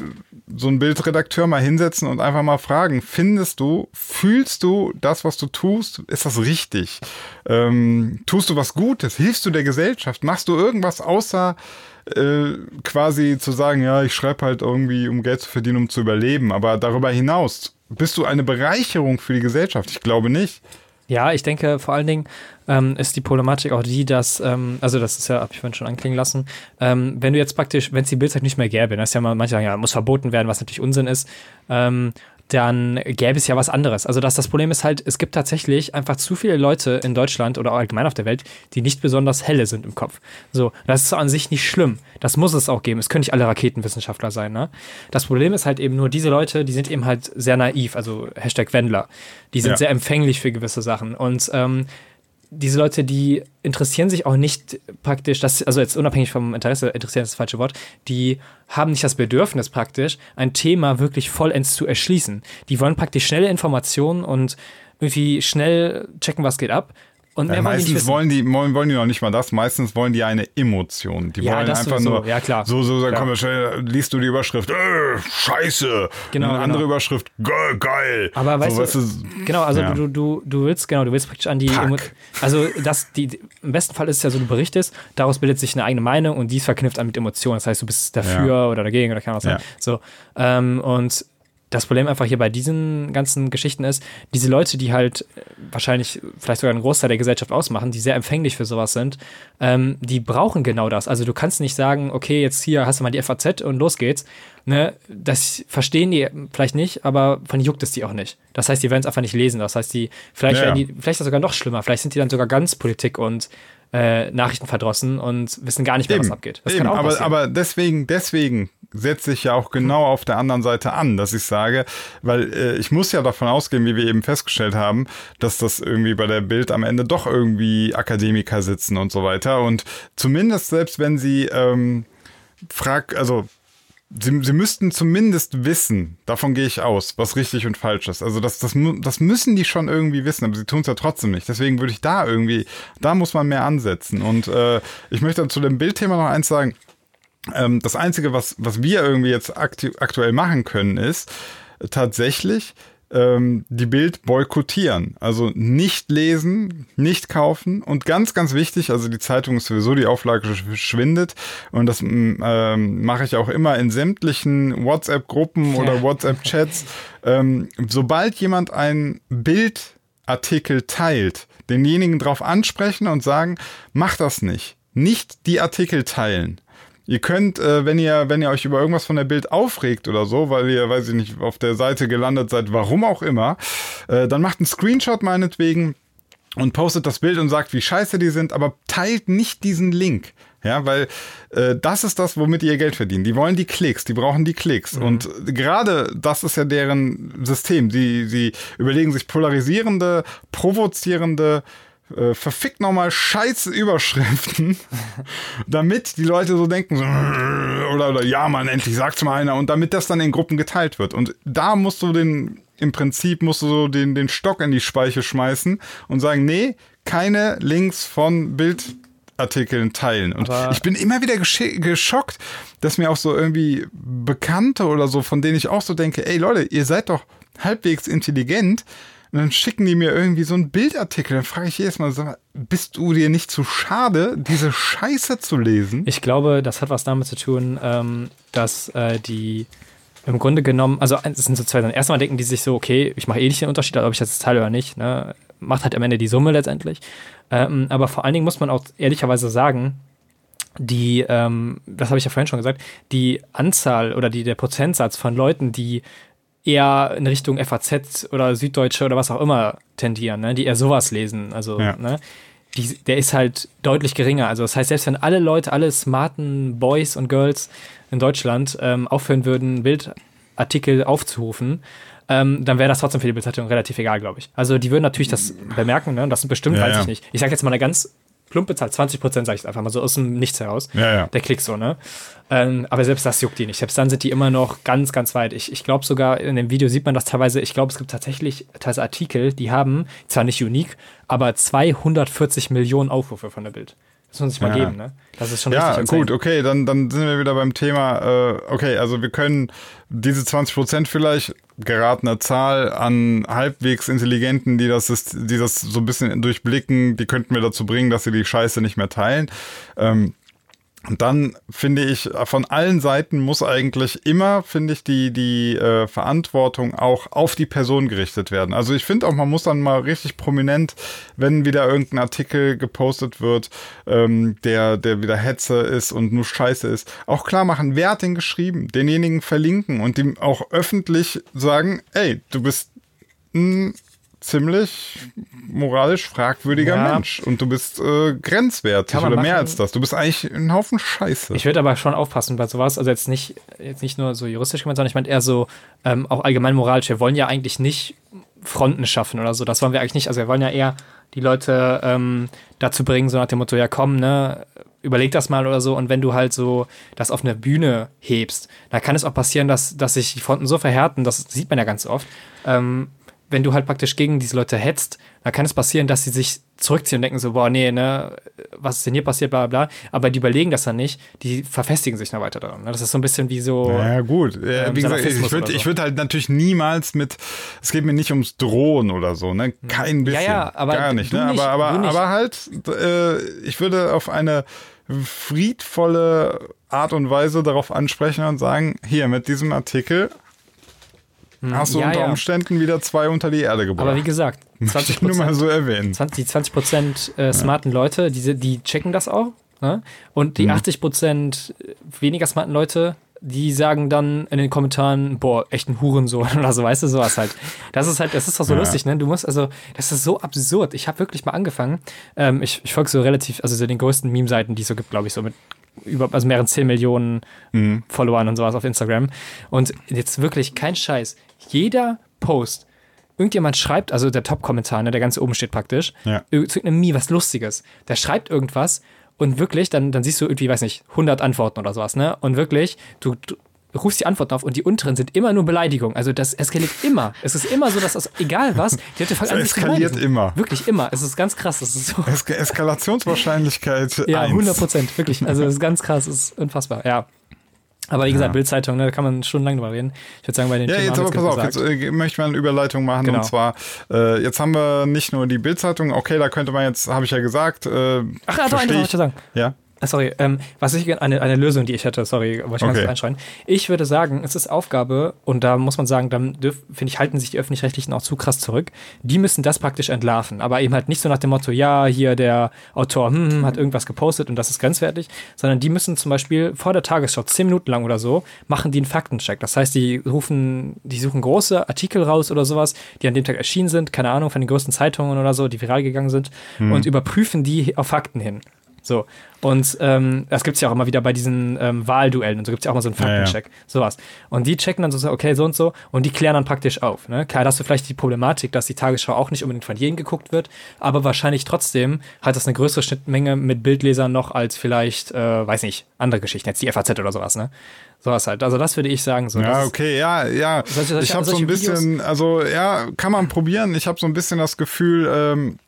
so ein Bildredakteur mal hinsetzen und einfach mal fragen, findest du, fühlst du das, was du tust, ist das richtig? Ähm, tust du was Gutes? Hilfst du der Gesellschaft? Machst du irgendwas außer äh, quasi zu sagen, ja, ich schreibe halt irgendwie, um Geld zu verdienen, um zu überleben, aber darüber hinaus, bist du eine Bereicherung für die Gesellschaft? Ich glaube nicht. Ja, ich denke vor allen Dingen ähm, ist die Problematik auch die, dass, ähm, also das ist ja, hab ich vorhin schon anklingen lassen, ähm, wenn du jetzt praktisch, wenn es die Bildzeit nicht mehr gäbe, das ist ja mal, manche sagen, ja, muss verboten werden, was natürlich Unsinn ist, ähm, dann gäbe es ja was anderes. Also das, das Problem ist halt, es gibt tatsächlich einfach zu viele Leute in Deutschland oder allgemein auf der Welt, die nicht besonders helle sind im Kopf. So, das ist an sich nicht schlimm. Das muss es auch geben. Es können nicht alle Raketenwissenschaftler sein. Ne? Das Problem ist halt eben nur, diese Leute, die sind eben halt sehr naiv, also Hashtag Wendler. Die sind ja. sehr empfänglich für gewisse Sachen. Und ähm, diese Leute, die interessieren sich auch nicht praktisch, das, also jetzt unabhängig vom Interesse, interessieren ist das falsche Wort, die haben nicht das Bedürfnis praktisch, ein Thema wirklich vollends zu erschließen. Die wollen praktisch schnelle Informationen und irgendwie schnell checken, was geht ab. Und ja, meistens wollen die, wollen, die noch nicht mal das, meistens wollen die eine Emotion. Die ja, wollen einfach nur, ja, klar. so, so, dann komm, schnell, liest du die Überschrift, äh, scheiße. Genau. Und eine genau. andere Überschrift, geil, geil. Aber weißt, so, du, weißt du, genau, also ja. du, du, du willst, genau, du willst praktisch an die, also das, die, im besten Fall ist es ja so, du berichtest, daraus bildet sich eine eigene Meinung und die ist verknüpft mit Emotionen. Das heißt, du bist dafür oder dagegen oder keine Ahnung. So, ähm, und das Problem einfach hier bei diesen ganzen Geschichten ist, diese Leute, die halt äh, wahrscheinlich vielleicht sogar einen Großteil der Gesellschaft ausmachen, die sehr empfänglich für sowas sind, ähm, die brauchen genau das. Also du kannst nicht sagen, okay, jetzt hier hast du mal die FAZ und los geht's. Ne? Das verstehen die vielleicht nicht, aber von juckt es die auch nicht. Das heißt, die werden es einfach nicht lesen. Das heißt, die, vielleicht ja. die, vielleicht ist das sogar noch schlimmer, vielleicht sind die dann sogar ganz Politik und äh, Nachrichten verdrossen und wissen gar nicht mehr, Eben. was abgeht. Das Eben. kann auch aber, aber deswegen, deswegen setze ich ja auch genau auf der anderen Seite an, dass ich sage, weil äh, ich muss ja davon ausgehen, wie wir eben festgestellt haben, dass das irgendwie bei der Bild am Ende doch irgendwie Akademiker sitzen und so weiter. Und zumindest selbst wenn sie ähm, frag, also Sie, sie müssten zumindest wissen, davon gehe ich aus, was richtig und falsch ist. Also das, das, das müssen die schon irgendwie wissen, aber sie tun es ja trotzdem nicht. Deswegen würde ich da irgendwie, da muss man mehr ansetzen. Und äh, ich möchte zu dem Bildthema noch eins sagen. Ähm, das Einzige, was, was wir irgendwie jetzt aktuell machen können, ist tatsächlich ähm, die Bild boykottieren. Also nicht lesen, nicht kaufen und ganz, ganz wichtig, also die Zeitung ist sowieso, die Auflage verschwindet und das ähm, mache ich auch immer in sämtlichen WhatsApp-Gruppen oder WhatsApp-Chats. Ähm, sobald jemand ein Bildartikel teilt, denjenigen darauf ansprechen und sagen, mach das nicht. Nicht die Artikel teilen. Ihr könnt, äh, wenn ihr, wenn ihr euch über irgendwas von der Bild aufregt oder so, weil ihr, weiß ich nicht, auf der Seite gelandet seid, warum auch immer, äh, dann macht einen Screenshot meinetwegen und postet das Bild und sagt, wie scheiße die sind, aber teilt nicht diesen Link. Ja, weil äh, das ist das, womit ihr Geld verdienen. Die wollen die Klicks, die brauchen die Klicks. Mhm. Und gerade das ist ja deren System. Sie, sie überlegen sich polarisierende, provozierende äh, verfickt nochmal scheiße Überschriften, damit die Leute so denken, so, oder, oder ja, man, endlich sagt's mal einer, und damit das dann in Gruppen geteilt wird. Und da musst du den, im Prinzip musst du so den, den Stock in die Speiche schmeißen und sagen, nee, keine Links von Bildartikeln teilen. Und Aber ich bin immer wieder geschockt, dass mir auch so irgendwie Bekannte oder so, von denen ich auch so denke, ey Leute, ihr seid doch halbwegs intelligent, und dann schicken die mir irgendwie so einen Bildartikel. Dann frage ich jedes Mal, sag, bist du dir nicht zu schade, diese Scheiße zu lesen? Ich glaube, das hat was damit zu tun, ähm, dass äh, die im Grunde genommen, also es sind so zwei Sachen. Erstmal denken die sich so, okay, ich mache eh nicht den Unterschied, ob ich das jetzt teile oder nicht. Ne? Macht halt am Ende die Summe letztendlich. Ähm, aber vor allen Dingen muss man auch ehrlicherweise sagen, die, ähm, das habe ich ja vorhin schon gesagt, die Anzahl oder die, der Prozentsatz von Leuten, die eher in Richtung FAZ oder Süddeutsche oder was auch immer tendieren, ne? die eher sowas lesen. Also, ja. ne? Die, der ist halt deutlich geringer. Also, das heißt, selbst wenn alle Leute, alle smarten Boys und Girls in Deutschland ähm, aufhören würden, Bildartikel aufzurufen, ähm, dann wäre das trotzdem für die Bildzeitung relativ egal, glaube ich. Also, die würden natürlich das bemerken, ne? das bestimmt, ja, weiß ja. ich nicht. Ich sage jetzt mal eine ganz plump bezahlt, 20 Prozent, sage ich einfach mal so aus dem Nichts heraus. Ja, ja. Der Klick so, ne? Ähm, aber selbst das juckt die nicht. Selbst dann sind die immer noch ganz, ganz weit. Ich, ich glaube sogar, in dem Video sieht man das teilweise, ich glaube, es gibt tatsächlich teilweise Artikel, die haben, zwar nicht unique, aber 240 Millionen Aufrufe von der Bild. Das muss man sich mal ja. geben, ne? Das ist schon ja, richtig gut, okay, dann, dann sind wir wieder beim Thema, äh, okay, also wir können diese 20 Prozent vielleicht geratene Zahl an halbwegs Intelligenten, die das, ist, die das so ein bisschen durchblicken, die könnten wir dazu bringen, dass sie die Scheiße nicht mehr teilen. Ähm, und dann finde ich, von allen Seiten muss eigentlich immer, finde ich, die, die äh, Verantwortung auch auf die Person gerichtet werden. Also ich finde auch, man muss dann mal richtig prominent, wenn wieder irgendein Artikel gepostet wird, ähm, der, der wieder Hetze ist und nur Scheiße ist, auch klar machen, wer hat den geschrieben, denjenigen verlinken und ihm auch öffentlich sagen, ey, du bist ein ziemlich moralisch fragwürdiger ja. Mensch und du bist äh, grenzwertig oder mehr als das. Du bist eigentlich ein Haufen Scheiße. Ich würde aber schon aufpassen bei sowas. Also jetzt nicht, jetzt nicht nur so juristisch gemeint, sondern ich meine eher so ähm, auch allgemein moralisch. Wir wollen ja eigentlich nicht Fronten schaffen oder so. Das wollen wir eigentlich nicht. Also wir wollen ja eher die Leute ähm, dazu bringen, so nach dem Motto, ja komm, ne, überleg das mal oder so. Und wenn du halt so das auf eine Bühne hebst, dann kann es auch passieren, dass, dass sich die Fronten so verhärten, das sieht man ja ganz oft, ähm, wenn du halt praktisch gegen diese Leute hetzt, dann kann es passieren, dass sie sich zurückziehen und denken so, boah, nee, ne, was ist denn hier passiert, bla bla. Aber die überlegen das dann nicht, die verfestigen sich noch weiter daran. Ne? Das ist so ein bisschen wie so. Ja, gut. Ähm, wie gesagt, ich würde so. würd halt natürlich niemals mit, es geht mir nicht ums Drohen oder so, ne? Kein bisschen. Ja, ja, aber. Gar nicht, ne? Nicht, aber, aber, aber halt, äh, ich würde auf eine friedvolle Art und Weise darauf ansprechen und sagen, hier, mit diesem Artikel hm. Hast du ja, unter Umständen ja. wieder zwei unter die Erde gebracht. Aber wie gesagt, 20 nur mal so erwähnen. 20, die 20 Prozent äh, smarten. Leute, die, die checken das auch. Ne? Und die mhm. 80 Prozent weniger smarten Leute, die sagen dann in den Kommentaren, boah, echt ein Hurensohn oder so, weißt du, sowas halt. Das ist halt, das ist doch so ja. lustig, ne? Du musst, also, das ist so absurd. Ich habe wirklich mal angefangen, ähm, ich, ich folge so relativ, also so den größten Meme-Seiten, die es so gibt, glaube ich, so mit über, also mehreren 10 Millionen mhm. Followern und sowas auf Instagram. Und jetzt wirklich kein Scheiß. Jeder Post, irgendjemand schreibt, also der Top-Kommentar, ne, der ganz oben steht praktisch, ja. zu irgendeinem Mie was Lustiges. Der schreibt irgendwas und wirklich, dann, dann siehst du irgendwie, weiß nicht, 100 Antworten oder sowas, ne? Und wirklich, du, du rufst die Antworten auf und die unteren sind immer nur Beleidigungen. Also das eskaliert immer. Es ist immer so, dass das, egal was, die Leute fangen an, Es eskaliert immer. Wirklich immer. Es ist ganz krass. Das ist so. Es Eskalationswahrscheinlichkeit Ja, 100 Prozent. Wirklich. Also es ist ganz krass. Es ist unfassbar. Ja. Aber wie gesagt, ja. Bildzeitung, ne, da kann man schon lange drüber reden. Ich würde sagen, bei den Ja, Themen jetzt aber pass auf, jetzt äh, möchte ich mal eine Überleitung machen. Genau. Und zwar, äh, jetzt haben wir nicht nur die Bildzeitung, okay, da könnte man jetzt, habe ich ja gesagt. Äh, Ach, ja, doch, eine Sache, ich sagen. Ja. Ah, sorry, ähm, was ich eine, eine Lösung, die ich hätte, sorry, wollte ich okay. ganz einschreien. Ich würde sagen, es ist Aufgabe, und da muss man sagen, dann finde ich, halten sich die Öffentlich-Rechtlichen auch zu krass zurück. Die müssen das praktisch entlarven, aber eben halt nicht so nach dem Motto, ja, hier der Autor hm, hm, hat irgendwas gepostet und das ist grenzwertig, sondern die müssen zum Beispiel vor der Tagesschau, zehn Minuten lang oder so, machen die einen Faktencheck. Das heißt, die rufen, die suchen große Artikel raus oder sowas, die an dem Tag erschienen sind, keine Ahnung, von den größten Zeitungen oder so, die viral gegangen sind, mhm. und überprüfen die auf Fakten hin. So. Und ähm, das gibt es ja auch immer wieder bei diesen ähm, Wahlduellen und so gibt es ja auch mal so einen Faktencheck. Ja, ja. Sowas. Und die checken dann so, okay, so und so und die klären dann praktisch auf. Ne? Klar, hast du vielleicht die Problematik, dass die Tagesschau auch nicht unbedingt von jedem geguckt wird, aber wahrscheinlich trotzdem hat das eine größere Schnittmenge mit Bildlesern noch als vielleicht, äh, weiß nicht, andere Geschichten, jetzt die FAZ oder sowas, ne? Sowas halt. Also das würde ich sagen. So, ja, okay, ja, ja. Solche, ich habe so ein bisschen, Videos? also ja, kann man probieren. Ich habe so ein bisschen das Gefühl, ähm,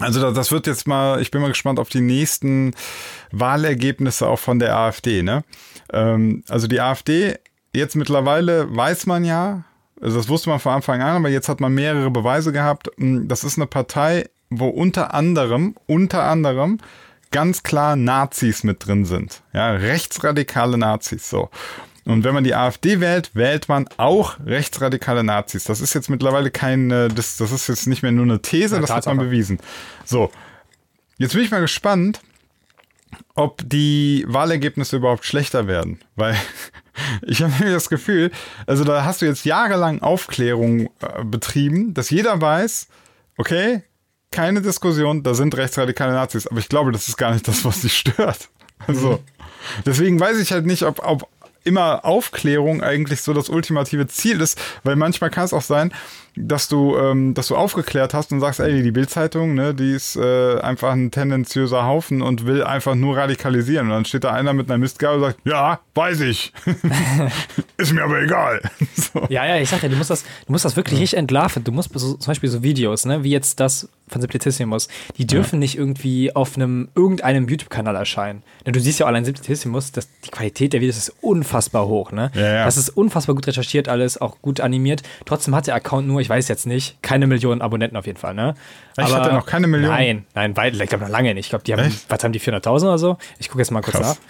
also das wird jetzt mal, ich bin mal gespannt auf die nächsten Wahlergebnisse auch von der AfD. Ne? Ähm, also die AfD, jetzt mittlerweile weiß man ja, Also das wusste man von Anfang an, aber jetzt hat man mehrere Beweise gehabt. Hm, das ist eine Partei, wo unter anderem, unter anderem ganz klar Nazis mit drin sind. Ja, rechtsradikale Nazis, so. Und wenn man die AfD wählt, wählt man auch rechtsradikale Nazis. Das ist jetzt mittlerweile kein, äh, das, das ist jetzt nicht mehr nur eine These, ja, das hat man bewiesen. So. Jetzt bin ich mal gespannt, ob die Wahlergebnisse überhaupt schlechter werden. Weil ich habe mir das Gefühl, also da hast du jetzt jahrelang Aufklärung äh, betrieben, dass jeder weiß, okay, keine Diskussion, da sind rechtsradikale Nazis. Aber ich glaube, das ist gar nicht das, was sie stört. Also, deswegen weiß ich halt nicht, ob, ob immer Aufklärung eigentlich so das ultimative Ziel ist, weil manchmal kann es auch sein, dass du, ähm, dass du aufgeklärt hast und sagst, ey, die Bildzeitung, ne, die ist äh, einfach ein tendenziöser Haufen und will einfach nur radikalisieren. Und dann steht da einer mit einer Mistgabel und sagt, ja, weiß ich. ist mir aber egal. so. Ja, ja, ich sag ja, du musst das, du musst das wirklich nicht entlarven. Du musst so, zum Beispiel so Videos, ne, wie jetzt das von Simplicissimus, die dürfen ja. nicht irgendwie auf einem irgendeinem YouTube-Kanal erscheinen. Denn du siehst ja allein Simplicissimus, dass die Qualität der Videos ist unfassbar hoch, ne? Ja, ja. Das ist unfassbar gut recherchiert alles, auch gut animiert. Trotzdem hat der Account nur, ich weiß jetzt nicht, keine Millionen Abonnenten auf jeden Fall, ne? Ich hatte noch keine Millionen. Nein, nein, weit, ich glaube noch lange nicht. Ich glaube, die haben, Echt? was haben die, 400.000 oder so? Ich gucke jetzt mal kurz Krass.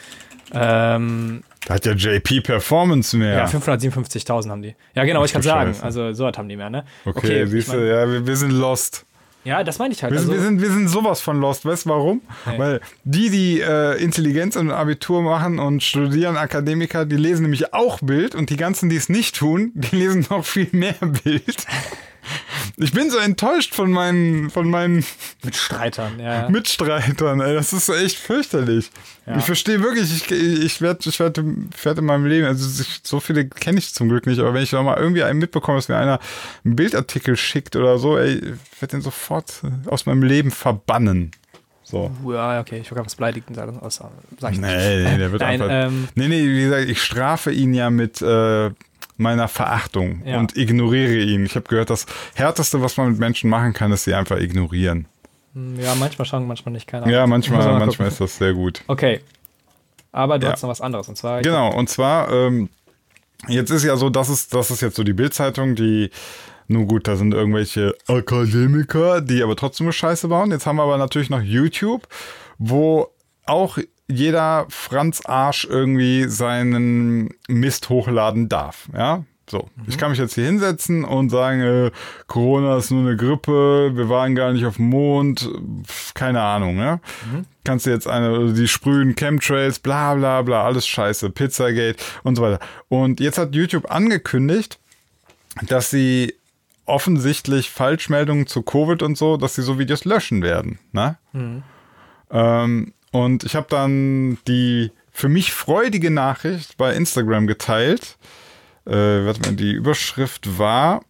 nach. Ähm, da hat ja JP Performance mehr. Ja, 557.000 haben die. Ja, genau, Ach, ich kann sagen. Also, so was haben die mehr, ne? Okay, okay siehst du, ja, wir, wir, sind lost. Ja, das meine ich halt. Wir, also, wir, sind, wir sind sowas von lost. Weißt du warum? Okay. Weil die, die äh, Intelligenz und Abitur machen und studieren, Akademiker, die lesen nämlich auch Bild und die ganzen, die es nicht tun, die lesen noch viel mehr Bild. Ich bin so enttäuscht von meinen, von meinen Mitstreitern, ja. Mitstreitern, ey. Das ist echt fürchterlich. Ja. Ich verstehe wirklich, ich, ich werde ich werd, werd in meinem Leben, also so viele kenne ich zum Glück nicht, aber wenn ich mal irgendwie einen mitbekomme, dass mir einer einen Bildartikel schickt oder so, ey, ich werde den sofort aus meinem Leben verbannen. So. Ja, okay, ich will was beleidigen sagen. Sag ich nee, nee, der wird Nein, einfach. Ähm, nee, nee, wie gesagt, ich strafe ihn ja mit äh, meiner Verachtung ja. und ignoriere ihn. Ich habe gehört, das Härteste, was man mit Menschen machen kann, ist sie einfach ignorieren. Hm, ja, manchmal schon, manchmal nicht. Keine Ahnung. Ja, manchmal, manchmal ist das sehr gut. Okay. Aber du ja. hast noch was anderes. Und zwar. Genau, und zwar, ähm, jetzt ist ja so, das ist, das ist jetzt so die Bildzeitung, die. Nun gut, da sind irgendwelche Akademiker, die aber trotzdem Scheiße bauen. Jetzt haben wir aber natürlich noch YouTube, wo auch jeder Franz Arsch irgendwie seinen Mist hochladen darf. Ja, so. Mhm. Ich kann mich jetzt hier hinsetzen und sagen, äh, Corona ist nur eine Grippe, wir waren gar nicht auf dem Mond, keine Ahnung, ja. Mhm. Kannst du jetzt eine, die sprühen Chemtrails, bla bla bla, alles scheiße, Pizzagate und so weiter. Und jetzt hat YouTube angekündigt, dass sie offensichtlich Falschmeldungen zu Covid und so, dass sie so Videos löschen werden, ne? Mhm. Ähm, und ich habe dann die für mich freudige Nachricht bei Instagram geteilt. Äh, warte mal, die Überschrift war: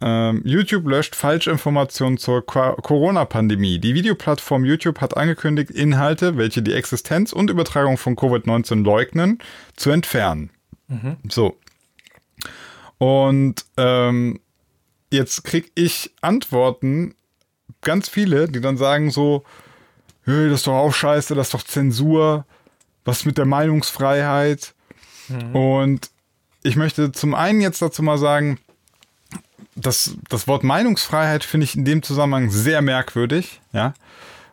ähm, YouTube löscht Falschinformationen zur Corona-Pandemie. Die Videoplattform YouTube hat angekündigt, Inhalte, welche die Existenz und Übertragung von Covid-19 leugnen, zu entfernen. Mhm. So. Und ähm, jetzt kriege ich Antworten, ganz viele, die dann sagen so, hey, das ist doch auch scheiße, das ist doch Zensur, was mit der Meinungsfreiheit. Mhm. Und ich möchte zum einen jetzt dazu mal sagen, das, das Wort Meinungsfreiheit finde ich in dem Zusammenhang sehr merkwürdig, ja.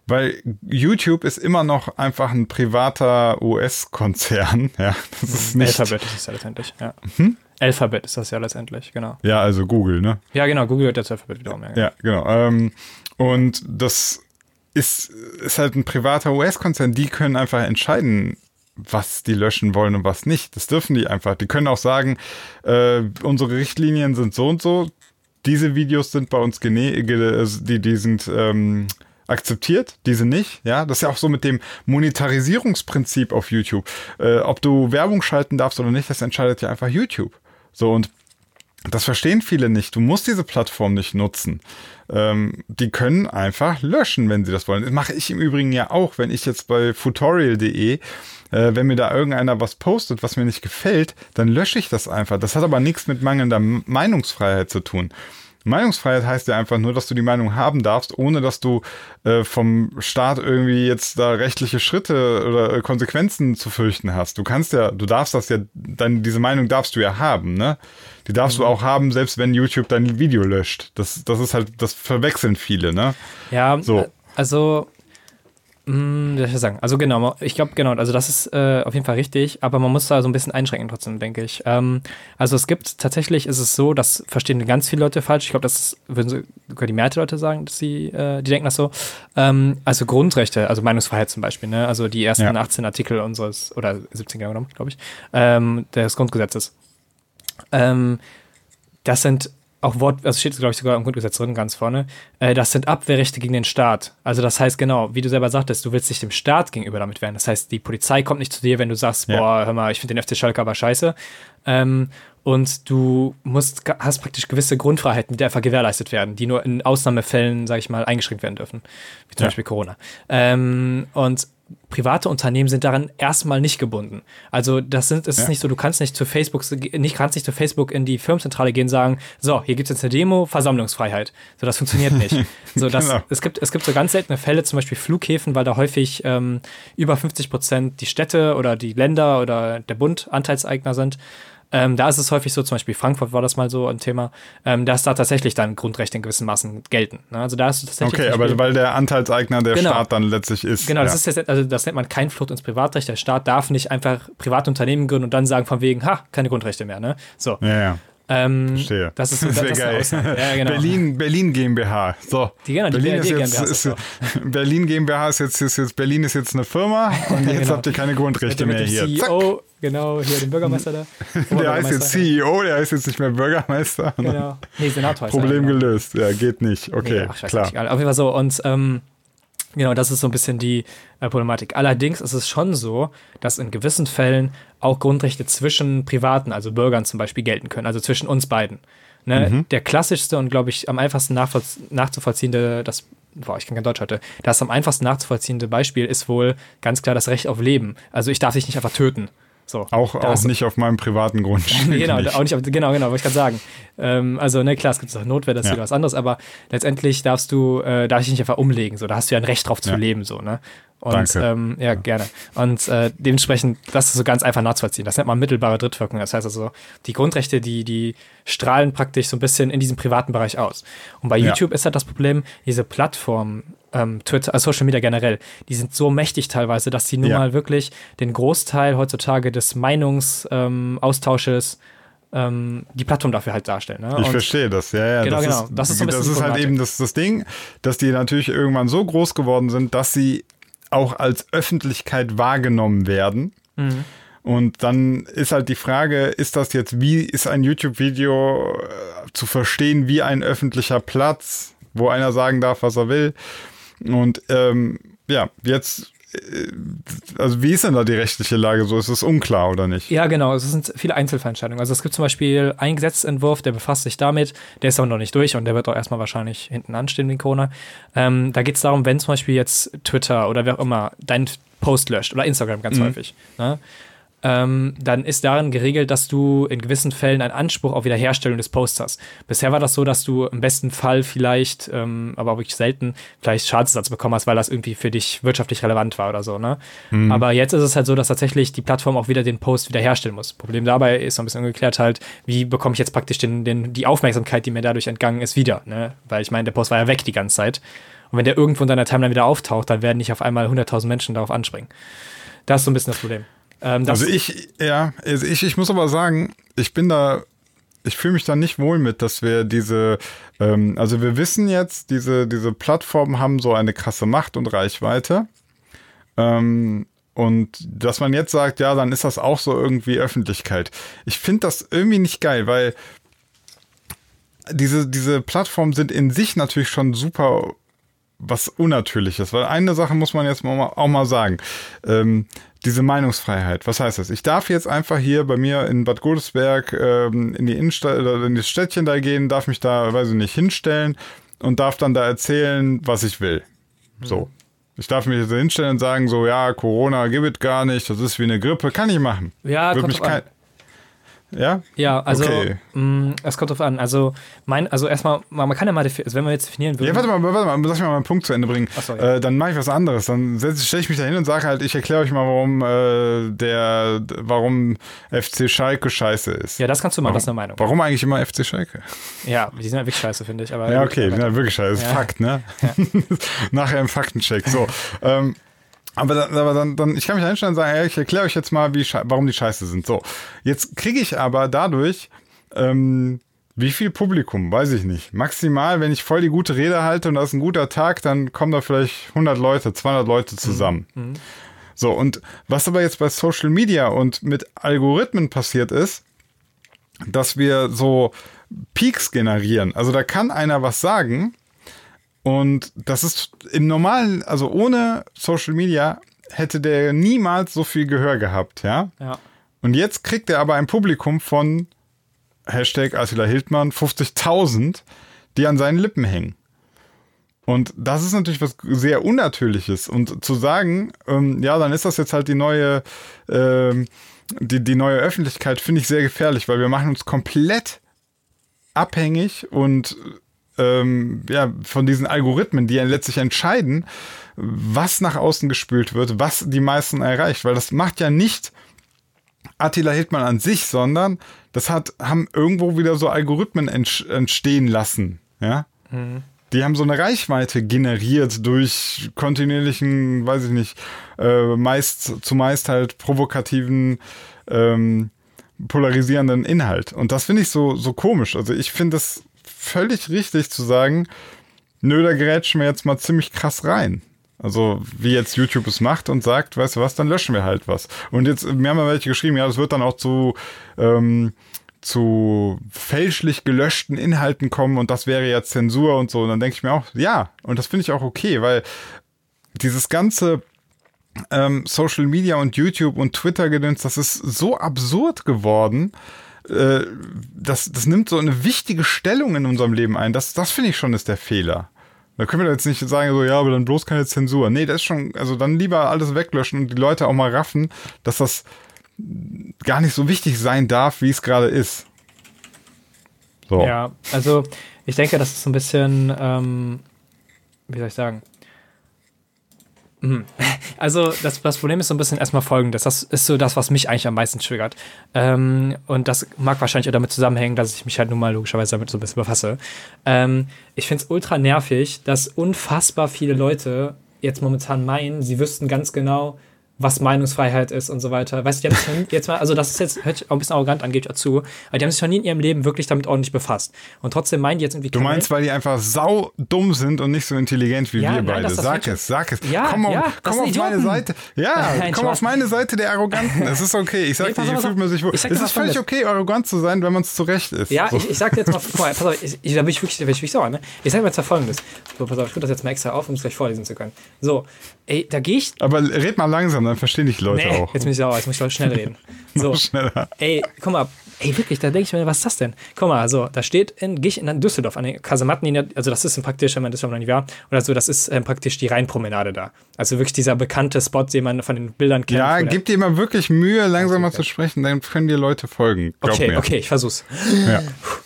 Weil YouTube ist immer noch einfach ein privater US-Konzern, ja. Das ist nicht Alphabet ist es ja letztendlich, ja. Hm? Alphabet ist das ja letztendlich, genau. Ja, also Google, ne? Ja, genau, Google hat jetzt Alphabet wiederum. Ja, ja genau. Ähm, und das ist, ist halt ein privater US-Konzern, die können einfach entscheiden, was die löschen wollen und was nicht. Das dürfen die einfach. Die können auch sagen, äh, unsere Richtlinien sind so und so. Diese Videos sind bei uns gene also die, die sind ähm, akzeptiert, diese nicht. Ja, das ist ja auch so mit dem Monetarisierungsprinzip auf YouTube. Äh, ob du Werbung schalten darfst oder nicht, das entscheidet ja einfach YouTube. So und das verstehen viele nicht. Du musst diese Plattform nicht nutzen. Ähm, die können einfach löschen, wenn sie das wollen. Das mache ich im Übrigen ja auch, wenn ich jetzt bei futorial.de, äh, wenn mir da irgendeiner was postet, was mir nicht gefällt, dann lösche ich das einfach. Das hat aber nichts mit mangelnder Meinungsfreiheit zu tun. Meinungsfreiheit heißt ja einfach nur, dass du die Meinung haben darfst, ohne dass du äh, vom Staat irgendwie jetzt da rechtliche Schritte oder äh, Konsequenzen zu fürchten hast. Du kannst ja, du darfst das ja, dann diese Meinung darfst du ja haben, ne? Die darfst mhm. du auch haben, selbst wenn YouTube dein Video löscht. Das, das ist halt, das verwechseln viele, ne? Ja, so. also wie soll ich sagen? Also genau, ich glaube genau, also das ist äh, auf jeden Fall richtig, aber man muss da so ein bisschen einschränken trotzdem, denke ich. Ähm, also es gibt tatsächlich ist es so, das verstehen ganz viele Leute falsch. Ich glaube, das würden sogar die Mehrheit der Leute sagen, dass sie, äh, die denken das so. Ähm, also Grundrechte, also Meinungsfreiheit zum Beispiel, ne? Also die ersten ja. 18 Artikel unseres oder 17 genau genommen, glaube ich, ähm, des Grundgesetzes. Ähm, das sind auch Wort, also steht glaube ich sogar im Grundgesetz drin, ganz vorne, äh, das sind Abwehrrechte gegen den Staat. Also das heißt genau, wie du selber sagtest, du willst dich dem Staat gegenüber damit wehren. Das heißt, die Polizei kommt nicht zu dir, wenn du sagst, ja. boah, hör mal, ich finde den FC Schalke aber scheiße. Ähm, und du musst, hast praktisch gewisse Grundfreiheiten, die einfach gewährleistet werden, die nur in Ausnahmefällen, sage ich mal, eingeschränkt werden dürfen, wie zum ja. Beispiel Corona. Ähm, und private Unternehmen sind daran erstmal nicht gebunden. Also das sind, es ja. ist nicht so, du kannst nicht zu Facebook, nicht kannst nicht zu Facebook in die Firmenzentrale gehen und sagen, so, hier gibt es jetzt eine Demo, Versammlungsfreiheit. So, das funktioniert nicht. so, das, genau. es gibt, es gibt so ganz seltene Fälle, zum Beispiel Flughäfen, weil da häufig ähm, über 50 Prozent die Städte oder die Länder oder der Bund Anteilseigner sind. Ähm, da ist es häufig so, zum Beispiel Frankfurt war das mal so ein Thema, ähm, dass da tatsächlich dann Grundrechte in gewissen Maßen gelten. Ne? Also da ist tatsächlich. Okay, aber weil der Anteilseigner der genau. Staat dann letztlich ist. Genau, ja. das ist jetzt, also das nennt man kein Flucht ins Privatrecht. Der Staat darf nicht einfach Privatunternehmen gründen und dann sagen von wegen, ha, keine Grundrechte mehr. Ne? So. Ja, ja. Ähm, Verstehe. Das ist, so, das, das geil. Ja, genau. Berlin, Berlin GmbH. So. Die, genau, die Berlin, ist jetzt, ist, so. Berlin GmbH ist jetzt, ist jetzt, Berlin ist jetzt eine Firma und jetzt genau. habt ihr keine Grundrechte mehr hier. CEO, Zack. Genau, hier den Bürgermeister da. Der heißt jetzt CEO, der heißt jetzt nicht mehr Bürgermeister. Genau. Nee, Senator heißt Problem er, genau. gelöst. Ja, geht nicht. Okay, nee, ach, klar. Nicht, auf jeden Fall so. Und ähm, Genau, das ist so ein bisschen die äh, Problematik. Allerdings ist es schon so, dass in gewissen Fällen auch Grundrechte zwischen Privaten, also Bürgern zum Beispiel, gelten können, also zwischen uns beiden. Ne? Mhm. Der klassischste und, glaube ich, am einfachsten nachzuvollziehende, das, boah, ich kann kein Deutsch heute, das am einfachsten nachzuvollziehende Beispiel ist wohl ganz klar das Recht auf Leben. Also ich darf dich nicht einfach töten. So, auch auch nicht auf meinem privaten Grund. genau, auch nicht auf, genau, genau, wollte ich gerade sagen. Ähm, also, ne, klar, es gibt auch Notwehr, das ist ja. was anderes, aber letztendlich darfst du, äh, darf ich nicht einfach umlegen, so, da hast du ja ein Recht drauf zu ja. leben, so, ne? Und Danke. Ähm, ja, gerne. Und äh, dementsprechend, das ist so ganz einfach nachzuvollziehen. Das nennt man mittelbare Drittwirkung. Das heißt also, die Grundrechte, die, die strahlen praktisch so ein bisschen in diesem privaten Bereich aus. Und bei YouTube ja. ist halt das Problem, diese Plattform, ähm, Twitter, äh, Social Media generell, die sind so mächtig teilweise, dass sie nun ja. mal wirklich den Großteil heutzutage des Meinungsaustausches ähm, ähm, die Plattform dafür halt darstellen. Ne? Ich verstehe das, ja, ja. Genau, das genau. Ist, das ist, so das ist halt eben das, das Ding, dass die natürlich irgendwann so groß geworden sind, dass sie auch als Öffentlichkeit wahrgenommen werden. Mhm. Und dann ist halt die Frage, ist das jetzt, wie ist ein YouTube-Video äh, zu verstehen wie ein öffentlicher Platz, wo einer sagen darf, was er will? Und ähm, ja, jetzt äh, also wie ist denn da die rechtliche Lage so? Ist es unklar oder nicht? Ja, genau. Es sind viele Einzelfallentscheidungen. Also es gibt zum Beispiel einen Gesetzentwurf, der befasst sich damit. Der ist aber noch nicht durch und der wird auch erstmal wahrscheinlich hinten anstehen wegen Corona. Ähm, da geht es darum, wenn zum Beispiel jetzt Twitter oder wer auch immer deinen Post löscht oder Instagram ganz mhm. häufig. Ne? Ähm, dann ist darin geregelt, dass du in gewissen Fällen einen Anspruch auf Wiederherstellung des Posts hast. Bisher war das so, dass du im besten Fall vielleicht, ähm, aber auch wirklich selten, vielleicht Schadensersatz bekommen hast, weil das irgendwie für dich wirtschaftlich relevant war oder so. Ne? Mhm. Aber jetzt ist es halt so, dass tatsächlich die Plattform auch wieder den Post wiederherstellen muss. Problem dabei ist so ein bisschen ungeklärt halt, wie bekomme ich jetzt praktisch den, den, die Aufmerksamkeit, die mir dadurch entgangen ist, wieder. Ne? Weil ich meine, der Post war ja weg die ganze Zeit. Und wenn der irgendwo in deiner Timeline wieder auftaucht, dann werden nicht auf einmal 100.000 Menschen darauf anspringen. Das ist so ein bisschen das Problem. Ähm, also ich, ja, also ich, ich muss aber sagen, ich bin da, ich fühle mich da nicht wohl mit, dass wir diese, ähm, also wir wissen jetzt, diese, diese Plattformen haben so eine krasse Macht und Reichweite. Ähm, und dass man jetzt sagt, ja, dann ist das auch so irgendwie Öffentlichkeit. Ich finde das irgendwie nicht geil, weil diese, diese Plattformen sind in sich natürlich schon super was Unnatürliches. Weil eine Sache muss man jetzt mal, auch mal sagen. Ähm, diese Meinungsfreiheit. Was heißt das? Ich darf jetzt einfach hier bei mir in Bad Godesberg ähm, in die Innenstadt oder in das Städtchen da gehen, darf mich da, weiß ich nicht, hinstellen und darf dann da erzählen, was ich will. Mhm. So. Ich darf mich jetzt hinstellen und sagen, so, ja, Corona gibt es gar nicht, das ist wie eine Grippe, kann ich machen. Ja, kommt mich kein, Ja? Ja, also Okay. mh, es kommt drauf an. Also mein, also erstmal, man kann ja mal, also wenn wir jetzt definieren würden. Ja, warte mal, warte mal, lass mich mal meinen Punkt zu Ende bringen. So, ja. äh, dann mache ich was anderes. Dann stelle ich mich da hin und sage halt, ich erkläre euch mal, warum äh, der, warum FC Schalke scheiße ist. ja, das kannst du mal, warum, das ist eine Meinung. Warum eigentlich immer FC Schalke? Ja, die sind ja wirklich scheiße, finde ich. Aber Ja, okay, die sind halt wirklich scheiße. Ja. Fakt, ne? Nachher im Faktencheck. So. ähm, aber, dann, aber dann, dann, ich kann mich da hinstellen und sagen, ey, ich erkläre euch jetzt mal, wie, warum die scheiße sind. So. Jetzt kriege ich aber dadurch, ähm, wie viel Publikum? Weiß ich nicht. Maximal, wenn ich voll die gute Rede halte und das ist ein guter Tag, dann kommen da vielleicht 100 Leute, 200 Leute zusammen. So, und was aber jetzt bei Social Media und mit Algorithmen passiert ist, dass wir so Peaks generieren. Also da kann einer was sagen und das ist im normalen, also ohne Social Media hätte der niemals so viel Gehör gehabt, ja. Ja. Und jetzt kriegt er aber ein Publikum von Hashtag Attila Hildmann 50.000, die an seinen Lippen hängen. Und das ist natürlich was sehr Unnatürliches. Und zu sagen, ähm, ja, dann ist das jetzt halt die neue, ähm, die, die neue Öffentlichkeit, finde ich sehr gefährlich, weil wir machen uns komplett abhängig und ähm, ja, von diesen Algorithmen, die ja letztlich entscheiden, was nach außen gespült wird, was die meisten erreicht. Weil das macht ja nicht Attila Hildmann an sich, sondern das hat, haben irgendwo wieder so Algorithmen entstehen lassen. Ja. Die haben so eine Reichweite generiert durch kontinuierlichen, weiß ich nicht, äh, meist, zumeist halt provokativen, ähm, polarisierenden Inhalt. Und das finde ich so, so komisch. Also ich finde es völlig richtig zu sagen, nö, da gerätschen wir jetzt mal ziemlich krass rein. Also wie jetzt YouTube es macht und sagt, weißt du was, dann löschen wir halt was. Und jetzt, mir haben ja welche geschrieben, ja, das wird dann auch zu, ähm, zu fälschlich gelöschten Inhalten kommen und das wäre ja Zensur und so. Und dann denke ich mir auch, ja, und das finde ich auch okay, weil dieses ganze ähm, Social Media und YouTube und Twitter gedöns, das ist so absurd geworden. Äh, das, das nimmt so eine wichtige Stellung in unserem Leben ein. Das, das finde ich schon ist der Fehler. Da können wir jetzt nicht sagen, so, ja, aber dann bloß keine Zensur. Nee, das ist schon, also dann lieber alles weglöschen und die Leute auch mal raffen, dass das gar nicht so wichtig sein darf, wie es gerade ist. So. Ja, also ich denke, das ist so ein bisschen, ähm, wie soll ich sagen? Mhm. Also das, das Problem ist so ein bisschen erstmal folgendes. Das ist so das, was mich eigentlich am meisten triggert. Ähm, und das mag wahrscheinlich auch damit zusammenhängen, dass ich mich halt nun mal logischerweise damit so ein bisschen befasse. Ähm, ich finde es ultra nervig, dass unfassbar viele Leute jetzt momentan meinen, sie wüssten ganz genau, was Meinungsfreiheit ist und so weiter. Weißt du, die haben sich noch nie- jetzt mal, also das ist jetzt hört auch ein bisschen arrogant an, gebe ich auch zu, aber die haben sich noch nie in ihrem Leben wirklich damit ordentlich befasst. Und trotzdem meinen die jetzt irgendwie Du meinst, weil die einfach sau dumm sind und nicht so intelligent wie Ja, wir nein, beide. Sag es, sag es. Ja, komm auf, ja, komm auf meine. Seite. Ja, Nein, komm auf meine Seite der Arroganten. Es ist okay. Ich sag Nee, dir, hier fühlt man sich wohl. Es ist völlig okay, arrogant zu sein, wenn man es zurecht ist. Ja, so. ich, ich sag dir jetzt mal, guck mal, pass auf, ich, ich, da bin ich wirklich, da bin ich wirklich sauer, ne? Ich sag mir jetzt mal folgendes. So, pass auf, ich tue das jetzt mal extra auf, um es gleich vorlesen zu können. So, ey, da gehe ich. Aber red mal langsam, dann verstehen dich Leute Nee, auch. jetzt bin ich sauer, jetzt muss ich schnell reden. So, Schneller. ey, guck mal, ey, wirklich, da denke ich mir, was ist das denn? Guck mal, so, da steht, in, gehe ich in Düsseldorf an den Kasemattenlinie, also das ist praktisch, wenn man Düsseldorf noch nie war, oder so, das ist ähm, praktisch die Rheinpromenade da. Also wirklich dieser bekannte Spot, den man von den Bildern kennt. Ja, gib dir mal wirklich Mühe, langsamer zu sprechen, dann können dir Leute folgen. Glaub Okay, mir. okay, ich versuch's. Ja.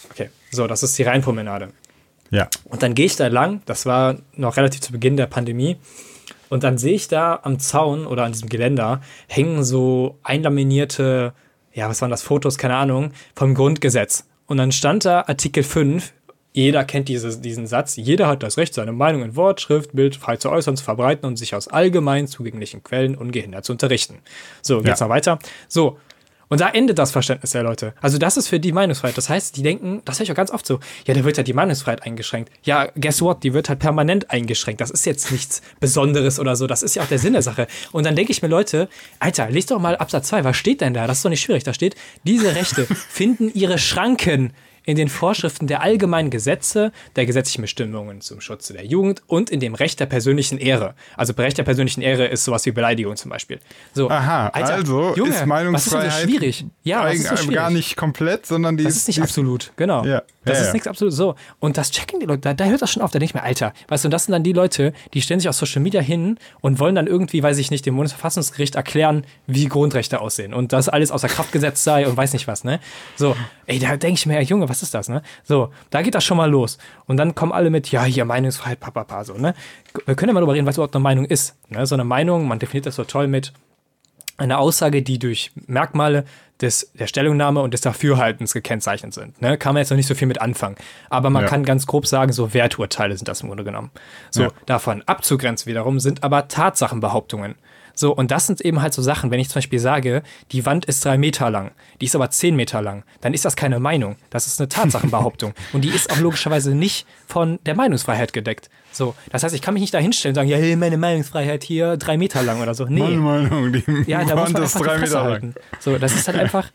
Okay, so, das ist die Rheinpromenade. ja. Und dann gehe ich da lang, das war noch relativ zu Beginn der Pandemie. Und dann sehe ich da am Zaun oder an diesem Geländer hängen so einlaminierte, ja, was waren das, Fotos, keine Ahnung, vom Grundgesetz. Und dann stand da Artikel 5, jeder kennt dieses, diesen Satz, jeder hat das Recht, seine Meinung in Wort, Schrift, Bild frei zu äußern, zu verbreiten und sich aus allgemein zugänglichen Quellen ungehindert zu unterrichten. So, geht's Ja. noch weiter. So, und da endet das Verständnis der Leute. Also das ist für die Meinungsfreiheit. Das heißt, die denken, das höre ich auch ganz oft so, ja, da wird ja die Meinungsfreiheit eingeschränkt. Ja, guess what? Die wird halt permanent eingeschränkt. Das ist jetzt nichts Besonderes oder so. Das ist ja auch der Sinn der Sache. Und dann denke ich mir, Leute, Alter, lest doch mal Absatz 2. Was steht denn da? Das ist doch nicht schwierig. Da steht, diese Rechte finden ihre Schranken in den Vorschriften der allgemeinen Gesetze, der gesetzlichen Bestimmungen zum Schutze der Jugend und in dem Recht der persönlichen Ehre. Also bei Recht der persönlichen Ehre ist sowas wie Beleidigung zum Beispiel. So, Aha, Alter, also Junge, ist Meinungsfreiheit was ist so schwierig? Ja, was ist so schwierig? gar nicht komplett, sondern die Das ist nicht die absolut, genau. Ja, Das Ja, ist ja. nichts absolut so. Und das checken die Leute, da, da hört das schon auf, da denke ich mir, Alter, weißt du, und das sind dann die Leute, die stellen sich auf Social Media hin und wollen dann irgendwie, weiß ich nicht, dem Bundesverfassungsgericht erklären, wie Grundrechte aussehen und dass alles außer Kraft gesetzt sei und weiß nicht was, ne? So, ey, da denke ich mir, Junge, was ist das, ne? So, da geht das schon mal los. Und dann kommen alle mit, ja, hier Meinungsfreiheit, papapa, so, ne? Wir können ja mal darüber reden, was überhaupt eine Meinung ist. Ne? So eine Meinung, man definiert das so toll mit, eine Aussage, die durch Merkmale des, der Stellungnahme und des Dafürhaltens gekennzeichnet sind. Ne? Kann man jetzt noch nicht so viel mit anfangen. Aber man Ja. kann ganz grob sagen, so Werturteile sind das im Grunde genommen. So, Ja. davon abzugrenzen wiederum sind aber Tatsachenbehauptungen. So, und das sind eben halt so Sachen, wenn ich zum Beispiel sage, die Wand ist drei Meter lang, die ist aber zehn Meter lang, dann ist das keine Meinung. Das ist eine Tatsachenbehauptung. und die ist auch logischerweise nicht von der Meinungsfreiheit gedeckt. So, das heißt, ich kann mich nicht da hinstellen und sagen, ja, meine Meinungsfreiheit hier drei Meter lang oder so. Nee. Meine Meinung, die Ja, da muss Wand man ist drei Meter lang. halten. So, das ist halt einfach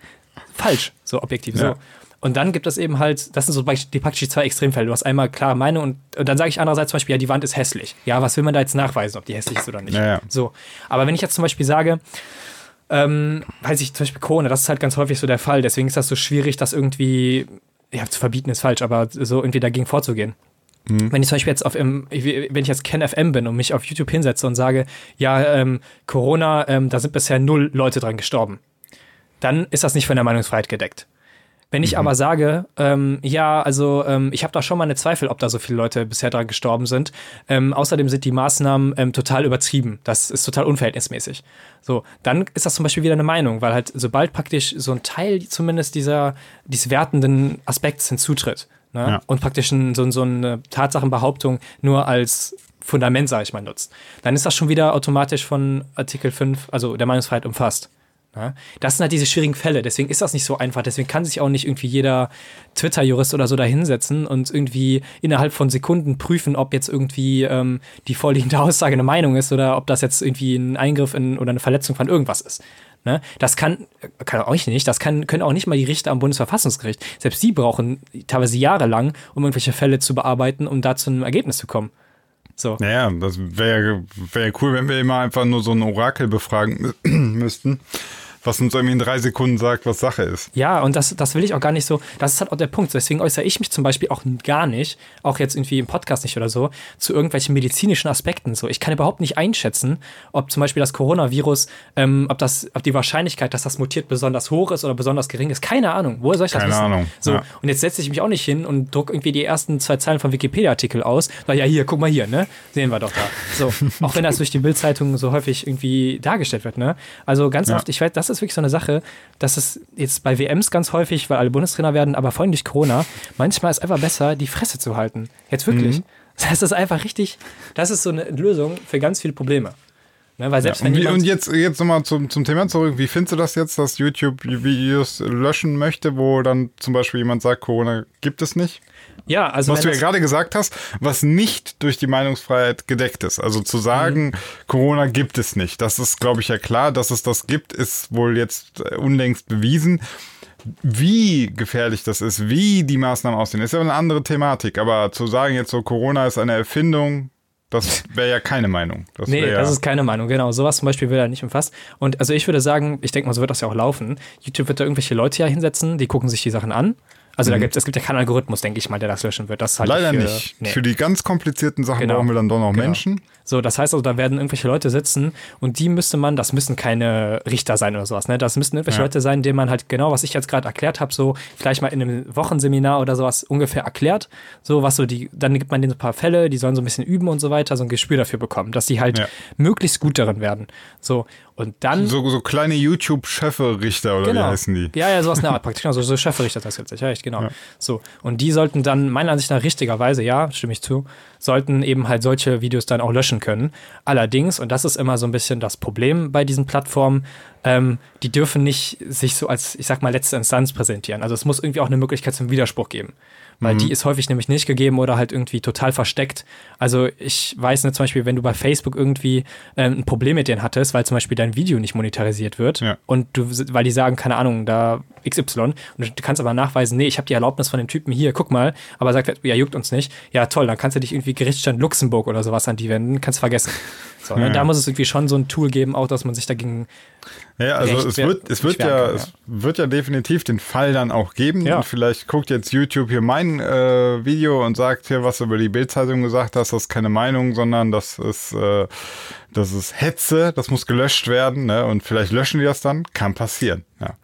falsch, so objektiv. Ja. So. Und dann gibt es eben halt, das sind so praktisch- die praktisch zwei Extremfälle. Du hast einmal klare Meinung und, und dann sage ich andererseits zum Beispiel, ja, die Wand ist hässlich. Ja, was will man da jetzt nachweisen, ob die hässlich ist oder nicht? Ja, ja. So. Aber wenn ich jetzt zum Beispiel sage, ähm, weiß ich, zum Beispiel Corona, das ist halt ganz häufig so der Fall. Deswegen ist das so schwierig, das irgendwie, ja, zu verbieten ist falsch, aber so irgendwie dagegen vorzugehen. Wenn ich zum Beispiel jetzt auf, im, wenn ich jetzt Ken FM bin und mich auf YouTube hinsetze und sage, ja, ähm, Corona, ähm, da sind bisher null Leute dran gestorben, dann ist das nicht von der Meinungsfreiheit gedeckt. Wenn ich aber sage, ähm, ja, also ähm, ich habe da schon meine Zweifel, ob da so viele Leute bisher dran gestorben sind. Ähm, außerdem sind die Maßnahmen ähm, total übertrieben. Das ist total unverhältnismäßig. So, dann ist das zum Beispiel wieder eine Meinung, weil halt sobald praktisch so ein Teil zumindest dieser dieses wertenden Aspekts hinzutritt ne? Ja. und praktisch ein, so, so eine Tatsachenbehauptung nur als Fundament, sage ich mal, nutzt, dann ist das schon wieder automatisch von Artikel 5, also der Meinungsfreiheit umfasst. Ja, das sind halt diese schwierigen Fälle, deswegen ist das nicht so einfach, deswegen kann sich auch nicht irgendwie jeder Twitter-Jurist oder so da hinsetzen und irgendwie innerhalb von Sekunden prüfen, ob jetzt irgendwie ähm, die vorliegende Aussage eine Meinung ist oder ob das jetzt irgendwie ein Eingriff in, oder eine Verletzung von irgendwas ist. Ne? Das kann, kann auch nicht, das kann, können auch nicht mal die Richter am Bundesverfassungsgericht. Selbst die brauchen teilweise jahrelang, um irgendwelche Fälle zu bearbeiten, um da zu einem Ergebnis zu kommen. So. Naja, das wäre wär cool, wenn wir immer einfach nur so ein Orakel befragen müssten, was uns irgendwie in drei Sekunden sagt, was Sache ist. Ja, und das, das will ich auch gar nicht so. Das ist halt auch der Punkt. Deswegen äußere ich mich zum Beispiel auch gar nicht, auch jetzt irgendwie im Podcast nicht oder so, zu irgendwelchen medizinischen Aspekten. So, ich kann überhaupt nicht einschätzen, ob zum Beispiel das Coronavirus, ähm, ob das, ob die Wahrscheinlichkeit, dass das mutiert, besonders hoch ist oder besonders gering ist. Keine Ahnung. Woher soll ich das Keine wissen? Ahnung, So, ja. und jetzt setze ich mich auch nicht hin und druck irgendwie die ersten zwei Zeilen vom Wikipedia-Artikel aus. Weil ja, hier, guck mal hier, ne? Sehen wir doch da. So, auch wenn das durch die Bildzeitung so häufig irgendwie dargestellt wird, ne? Also ganz Ja. oft, ich weiß, das ist wirklich so eine Sache, dass es jetzt bei WMs ganz häufig, weil alle Bundestrainer werden, aber vor allem durch Corona, manchmal ist einfach besser, die Fresse zu halten. Jetzt wirklich. Mhm. Das ist einfach richtig, das ist so eine Lösung für ganz viele Probleme. Ne? Weil selbst Und, wenn und jetzt, jetzt nochmal zum, zum Thema zurück. Wie findest du das jetzt, dass YouTube Videos löschen möchte, wo dann zum Beispiel jemand sagt, Corona gibt es nicht? ja, also Was du ja gerade gesagt hast, was nicht durch die Meinungsfreiheit gedeckt ist. Also zu sagen, Corona gibt es nicht. Das ist, glaube ich, ja klar. Dass es das gibt, ist wohl jetzt äh, unlängst bewiesen. Wie gefährlich das ist, wie die Maßnahmen aussehen, ist ja eine andere Thematik. Aber zu sagen jetzt so, Corona ist eine Erfindung, das wäre ja keine Meinung. Das Nee, ja, das ist keine Meinung, genau. Sowas zum Beispiel wird da nicht umfasst. Und also ich würde sagen, ich denke mal, so wird das ja auch laufen. YouTube wird da irgendwelche Leute ja hinsetzen, die gucken sich die Sachen an. Also da gibt es gibt ja keinen Algorithmus, denke ich mal, der das löschen wird. Das halte ich Leider für, nicht. Nee. Für die ganz komplizierten Sachen Genau. brauchen wir dann doch noch Genau. Menschen. So, das heißt also, da werden irgendwelche Leute sitzen und die müsste man, das müssen keine Richter sein oder sowas, ne? Das müssten irgendwelche Ja. Leute sein, denen man halt genau, was ich jetzt gerade erklärt habe, so vielleicht mal in einem Wochenseminar oder sowas ungefähr erklärt. So, was so die, dann gibt man denen so ein paar Fälle, die sollen so ein bisschen üben und so weiter, so ein Gespür dafür bekommen, dass die halt Ja. möglichst gut darin werden. So, und dann. So, so kleine YouTube-Schöffe-Richter oder wie heißen die? Ja, ja, sowas in der Art praktisch. Genau, so, so Schöfferichter das jetzt, ja, echt, genau. So. Und die sollten dann, meiner Ansicht nach richtigerweise, ja, stimme ich zu, sollten eben halt solche Videos dann auch löschen können. Allerdings, und das ist immer so ein bisschen das Problem bei diesen Plattformen, ähm, die dürfen nicht sich so als, ich sag mal, letzte Instanz präsentieren. Also es muss irgendwie auch eine Möglichkeit zum Widerspruch geben. Weil die ist häufig nämlich nicht gegeben oder halt irgendwie total versteckt. Also ich weiß nicht, zum Beispiel, wenn du bei Facebook irgendwie ähm, ein Problem mit denen hattest, weil zum Beispiel dein Video nicht monetarisiert wird Ja. und du, weil die sagen, keine Ahnung, da XY und du kannst aber nachweisen, nee, ich habe die Erlaubnis von dem Typen hier, guck mal, aber sagt, ja, juckt uns nicht. Ja, toll, dann kannst du dich irgendwie Gerichtsstand Luxemburg oder sowas an die wenden, kannst vergessen. So, ne? Ja. Da muss es irgendwie schon so ein Tool geben, auch dass man sich dagegen. Ja, also es wird, es wird ja, kann, es wird ja definitiv den Fall dann auch geben. Ja. Und vielleicht guckt jetzt YouTube hier mein äh, Video und sagt hier, was du über die Bildzeitung gesagt hast, das ist keine Meinung, sondern das ist, äh, das ist Hetze, das muss gelöscht werden, ne? Und vielleicht löschen die das dann. Kann passieren, ja.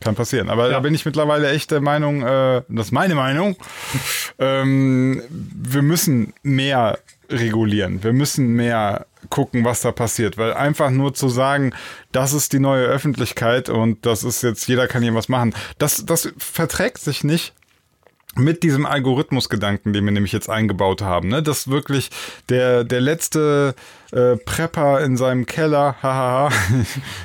Kann passieren. Aber da Ja. bin ich mittlerweile echt der Meinung, äh, das ist meine Meinung, ähm, wir müssen mehr regulieren. Wir müssen mehr gucken, was da passiert. Weil einfach nur zu sagen, das ist die neue Öffentlichkeit und das ist jetzt, jeder kann hier was machen, das, das verträgt sich nicht mit diesem Algorithmusgedanken, den wir nämlich jetzt eingebaut haben, ne? dass wirklich der, der letzte äh, Prepper in seinem Keller, hahaha,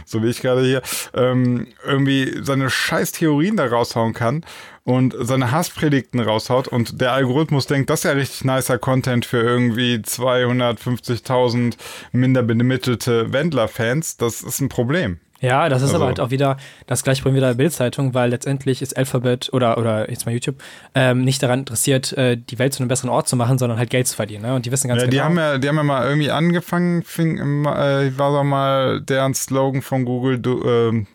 so wie ich gerade hier, ähm, irgendwie seine scheiß Theorien da raushauen kann und seine Hasspredigten raushaut und der Algorithmus denkt, das ist ja richtig nicer Content für irgendwie 250.000 minder bemittelte Wendler-Fans, das ist ein Problem. Ja, das ist Also- aber halt auch wieder das gleiche Problem wieder der Bildzeitung, weil letztendlich ist Alphabet oder, oder jetzt mal YouTube ähm, nicht daran interessiert, äh, die Welt zu einem besseren Ort zu machen, sondern halt Geld zu verdienen. Ne? Und die wissen ganz Ja, genau. die haben ja, die haben ja mal irgendwie angefangen, fing, äh, war doch mal deren Slogan von Google, do, ähm,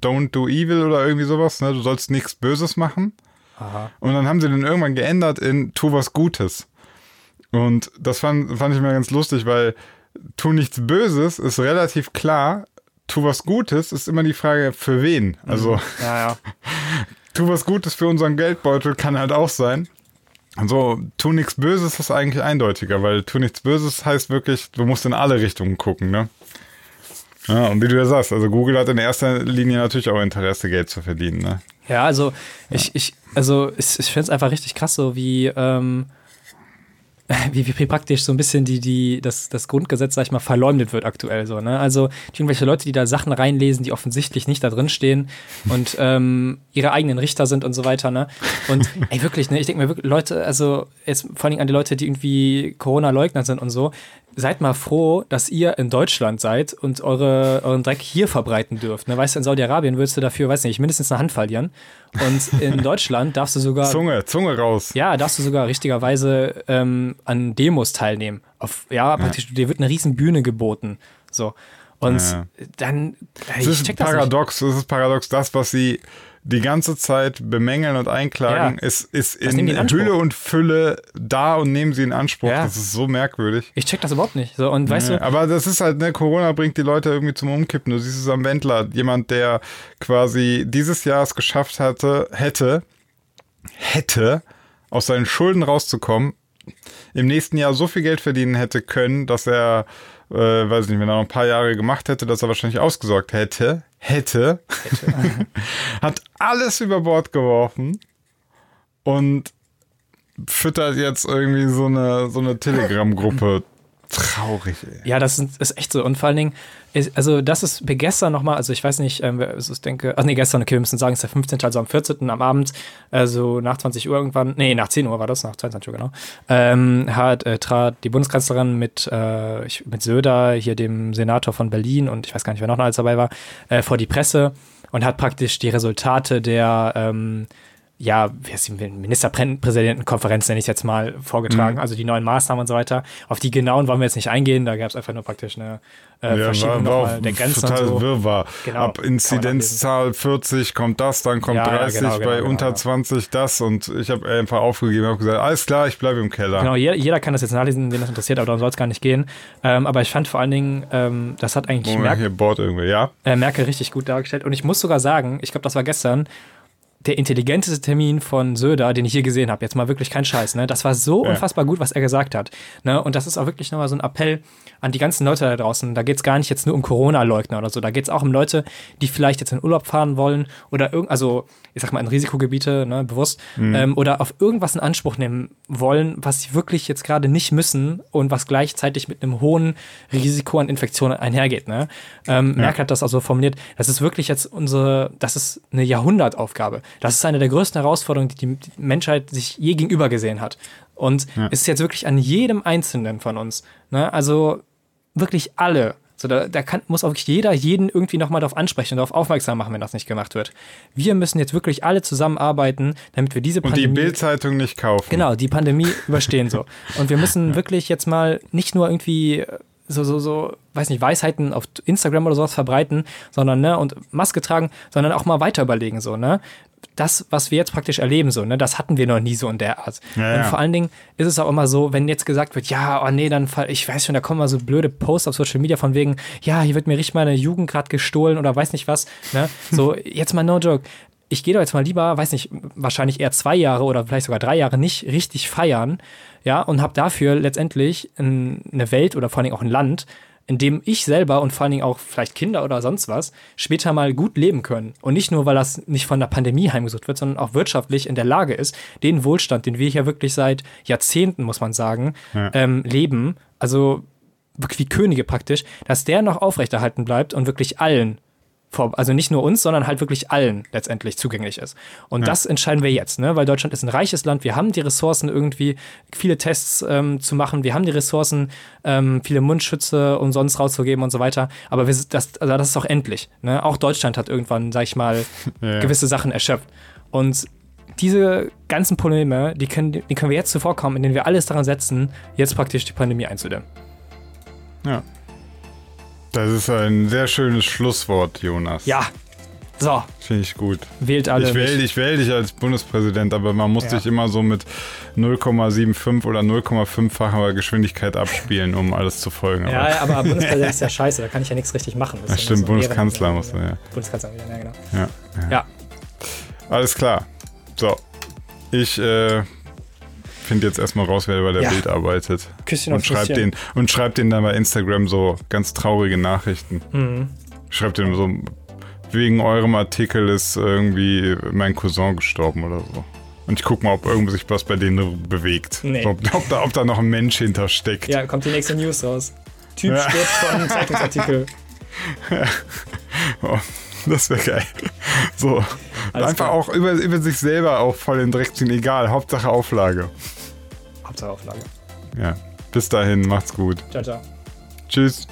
don't do evil oder irgendwie sowas, ne? Du sollst nichts Böses machen. Aha. Und dann haben sie den irgendwann geändert in tu was Gutes. Und das fand, fand ich mir ganz lustig, weil tu nichts Böses ist relativ klar. Tu was Gutes ist immer die Frage, für wen. Also, ja, ja. tu was Gutes für unseren Geldbeutel kann halt auch sein. Also, tu nichts Böses ist eigentlich eindeutiger, weil tu nichts Böses heißt wirklich, du musst in alle Richtungen gucken, ne? Ja, und wie du ja sagst, also Google hat in erster Linie natürlich auch Interesse, Geld zu verdienen, ne? Ja, also ich, ich, also ich, ich finde es einfach richtig krass, so wie, ähm, wie, wie praktisch so ein bisschen die, die, das, das Grundgesetz, sag ich mal, verleumdet wird aktuell so, ne? Also irgendwelche Leute, die da Sachen reinlesen, die offensichtlich nicht da drin stehen und ähm, ihre eigenen Richter sind und so weiter, ne? Und ey, wirklich, ne, ich denke mir wirklich, Leute, also jetzt vor allen Dingen an die Leute, die irgendwie Corona-Leugner sind und so, seid mal froh, dass ihr in Deutschland seid und eure, euren Dreck hier verbreiten dürft. Ne? Weißt du, in Saudi-Arabien würdest du dafür, weiß nicht, mindestens eine Hand verlieren. Und in Deutschland darfst du sogar. Zunge, Zunge raus. Ja, darfst du sogar richtigerweise ähm, an Demos teilnehmen. Auf, ja, praktisch, dir wird eine riesen Bühne geboten. So. Und Ja. dann. Es ist paradox, es ist paradox, das, was sie die ganze Zeit bemängeln und einklagen, Ja. ist, ist Das in in. Hülle und Fülle da und nehmen sie in Anspruch. Ja. Das ist so merkwürdig. Ich check das überhaupt nicht. So, und weißt Ja, du, aber das ist halt, ne, Corona bringt die Leute irgendwie zum Umkippen. Du siehst es am Wendler, jemand, der quasi dieses Jahr es geschafft hatte, hätte, hätte, aus seinen Schulden rauszukommen, im nächsten Jahr so viel Geld verdienen hätte können, dass er, äh, weiß nicht, wenn er noch ein paar Jahre gemacht hätte, dass er wahrscheinlich ausgesorgt hätte, hätte, hat alles über Bord geworfen und füttert jetzt irgendwie so eine, so eine Telegram-Gruppe. Traurig, ey. Ja, das ist, ist echt so. Und vor allen Dingen, ist, also das ist mir gestern nochmal, also ich weiß nicht, ähm, also ich denke, ach nee, gestern, okay, wir müssen sagen, es ist der 15., also am 14. am Abend, also nach 20 Uhr irgendwann, nee, nach 10 Uhr war das, nach 22 Uhr genau, ähm, hat, äh, trat die Bundeskanzlerin mit, äh, ich, mit Söder, hier dem Senator von Berlin und ich weiß gar nicht, wer noch alles dabei war, äh, vor die Presse und hat praktisch die Resultate der, ähm, ja, wie heißt die Ministerpräsidentenkonferenz, nenne ich jetzt mal, vorgetragen, also die neuen Maßnahmen und so weiter. Auf die genauen wollen wir jetzt nicht eingehen, da gab es einfach nur praktisch eine äh, Verschiebung nochmal der Grenzen total so. Wirrwarr. Genau, Ab Inzidenzzahl 40 kommt das, dann kommt Ja, ja, 30, genau, genau, bei genau, unter ja. 20 das und ich habe einfach aufgegeben, habe gesagt, alles klar, ich bleibe im Keller. Genau, jeder, jeder kann das jetzt nachlesen, den das interessiert, aber darum soll es gar nicht gehen. Ähm, aber ich fand vor allen Dingen, ähm, das hat eigentlich Moment, Merkel, hier bohrt irgendwie, ja? äh, Merkel richtig gut dargestellt. Und ich muss sogar sagen, ich glaube, das war gestern, der intelligenteste Termin von Söder, den ich je gesehen habe. Jetzt mal wirklich kein Scheiß. Ne? Das war so Ja. unfassbar gut, was er gesagt hat. Ne? Und das ist auch wirklich nochmal so ein Appell an die ganzen Leute da draußen. Da geht es gar nicht jetzt nur um Corona-Leugner oder so. Da geht es auch um Leute, die vielleicht jetzt in Urlaub fahren wollen oder irgend, also ich sag mal in Risikogebiete, ne, bewusst, ähm, oder auf irgendwas in Anspruch nehmen wollen, was sie wirklich jetzt gerade nicht müssen und was gleichzeitig mit einem hohen Risiko an Infektionen einhergeht. Ne? Ähm, Merkel hat das also formuliert. Das ist wirklich jetzt unsere, das ist eine Jahrhundertaufgabe. Das ist eine der größten Herausforderungen, die die Menschheit sich je gegenüber gesehen hat. Und es ist jetzt wirklich an jedem Einzelnen von uns. Ne? Also wirklich alle. So, da da kann, muss auch wirklich jeder jeden irgendwie nochmal darauf ansprechen und darauf aufmerksam machen, wenn das nicht gemacht wird. Wir müssen jetzt wirklich alle zusammenarbeiten, damit wir diese Und die Pandemie. Bildzeitung nicht kaufen. Genau, die Pandemie überstehen so. Und wir müssen wirklich jetzt mal nicht nur irgendwie, so, so, so, weiß nicht, Weisheiten auf Instagram oder sowas verbreiten, sondern, ne, und Maske tragen, sondern auch mal weiter überlegen, so, ne? Das, was wir jetzt praktisch erleben, so, ne, das hatten wir noch nie so in der Art. Ja, und ja. vor allen Dingen ist es auch immer so, wenn jetzt gesagt wird, ja, oh nee, dann, fall- ich weiß schon, da kommen mal so blöde Posts auf Social Media von wegen, ja, hier wird mir richtig meine Jugend gerade gestohlen oder weiß nicht was, ne? So, jetzt mal no joke. Ich gehe doch jetzt mal lieber, weiß nicht, wahrscheinlich eher zwei Jahre oder vielleicht sogar drei Jahre nicht richtig feiern, ja, und habe dafür letztendlich ein, eine Welt oder vor allen Dingen auch ein Land, in dem ich selber und vor allen Dingen auch vielleicht Kinder oder sonst was später mal gut leben können. Und nicht nur, weil das nicht von der Pandemie heimgesucht wird, sondern auch wirtschaftlich in der Lage ist, den Wohlstand, den wir hier wirklich seit Jahrzehnten, muss man sagen, Ja. ähm, leben, also wirklich wie Könige praktisch, dass der noch aufrechterhalten bleibt und wirklich allen vor, also nicht nur uns, sondern halt wirklich allen letztendlich zugänglich ist. Und das entscheiden wir jetzt, ne? weil Deutschland ist ein reiches Land, wir haben die Ressourcen irgendwie, viele Tests ähm, zu machen, wir haben die Ressourcen, ähm, viele Mundschütze umsonst rauszugeben und so weiter, aber wir, das, also das ist auch endlich. Ne? Auch Deutschland hat irgendwann, sag ich mal, Ja. gewisse Sachen erschöpft. Und diese ganzen Probleme, die können, die können wir jetzt zuvorkommen, indem wir alles daran setzen, jetzt praktisch die Pandemie einzudämmen. Ja. Das ist ein sehr schönes Schlusswort, Jonas. Ja, so, Finde ich gut. wählt alle. Ich wähle ich wähl dich als Bundespräsident, aber man muss Ja. dich immer so mit 0,75 oder 0,5-facher Geschwindigkeit abspielen, um alles zu folgen. Ja, Aber- ja, aber Bundespräsident ist ja scheiße, da kann ich ja nichts richtig machen. Das Ja, ist stimmt, so Bundeskanzler musst du, ja. Bundeskanzler, ja, genau. ja, ja. Ja, Alles klar. So. Ich äh, finde jetzt erstmal raus, wer bei der Ja. Bild arbeitet. Küsschen Und schreibt den, und schreibt den dann bei Instagram so ganz traurige Nachrichten. Mhm. Schreibt den so, wegen eurem Artikel ist irgendwie mein Cousin gestorben oder so. Und ich guck mal, ob irgendwie sich was bei denen bewegt. Nee. Ob, ob, da, ob da noch ein Mensch hintersteckt. Ja, kommt die nächste News raus. Typ Ja. stirbt von Zeitungsartikel. Oh, das wäre geil. So. Alles Einfach klar. auch über, über sich selber auch voll in den Dreck ziehen. Egal, Hauptsache Auflage. Hauptsache Auflage. Ja. Bis dahin, macht's gut. Ciao, ciao. Tschüss.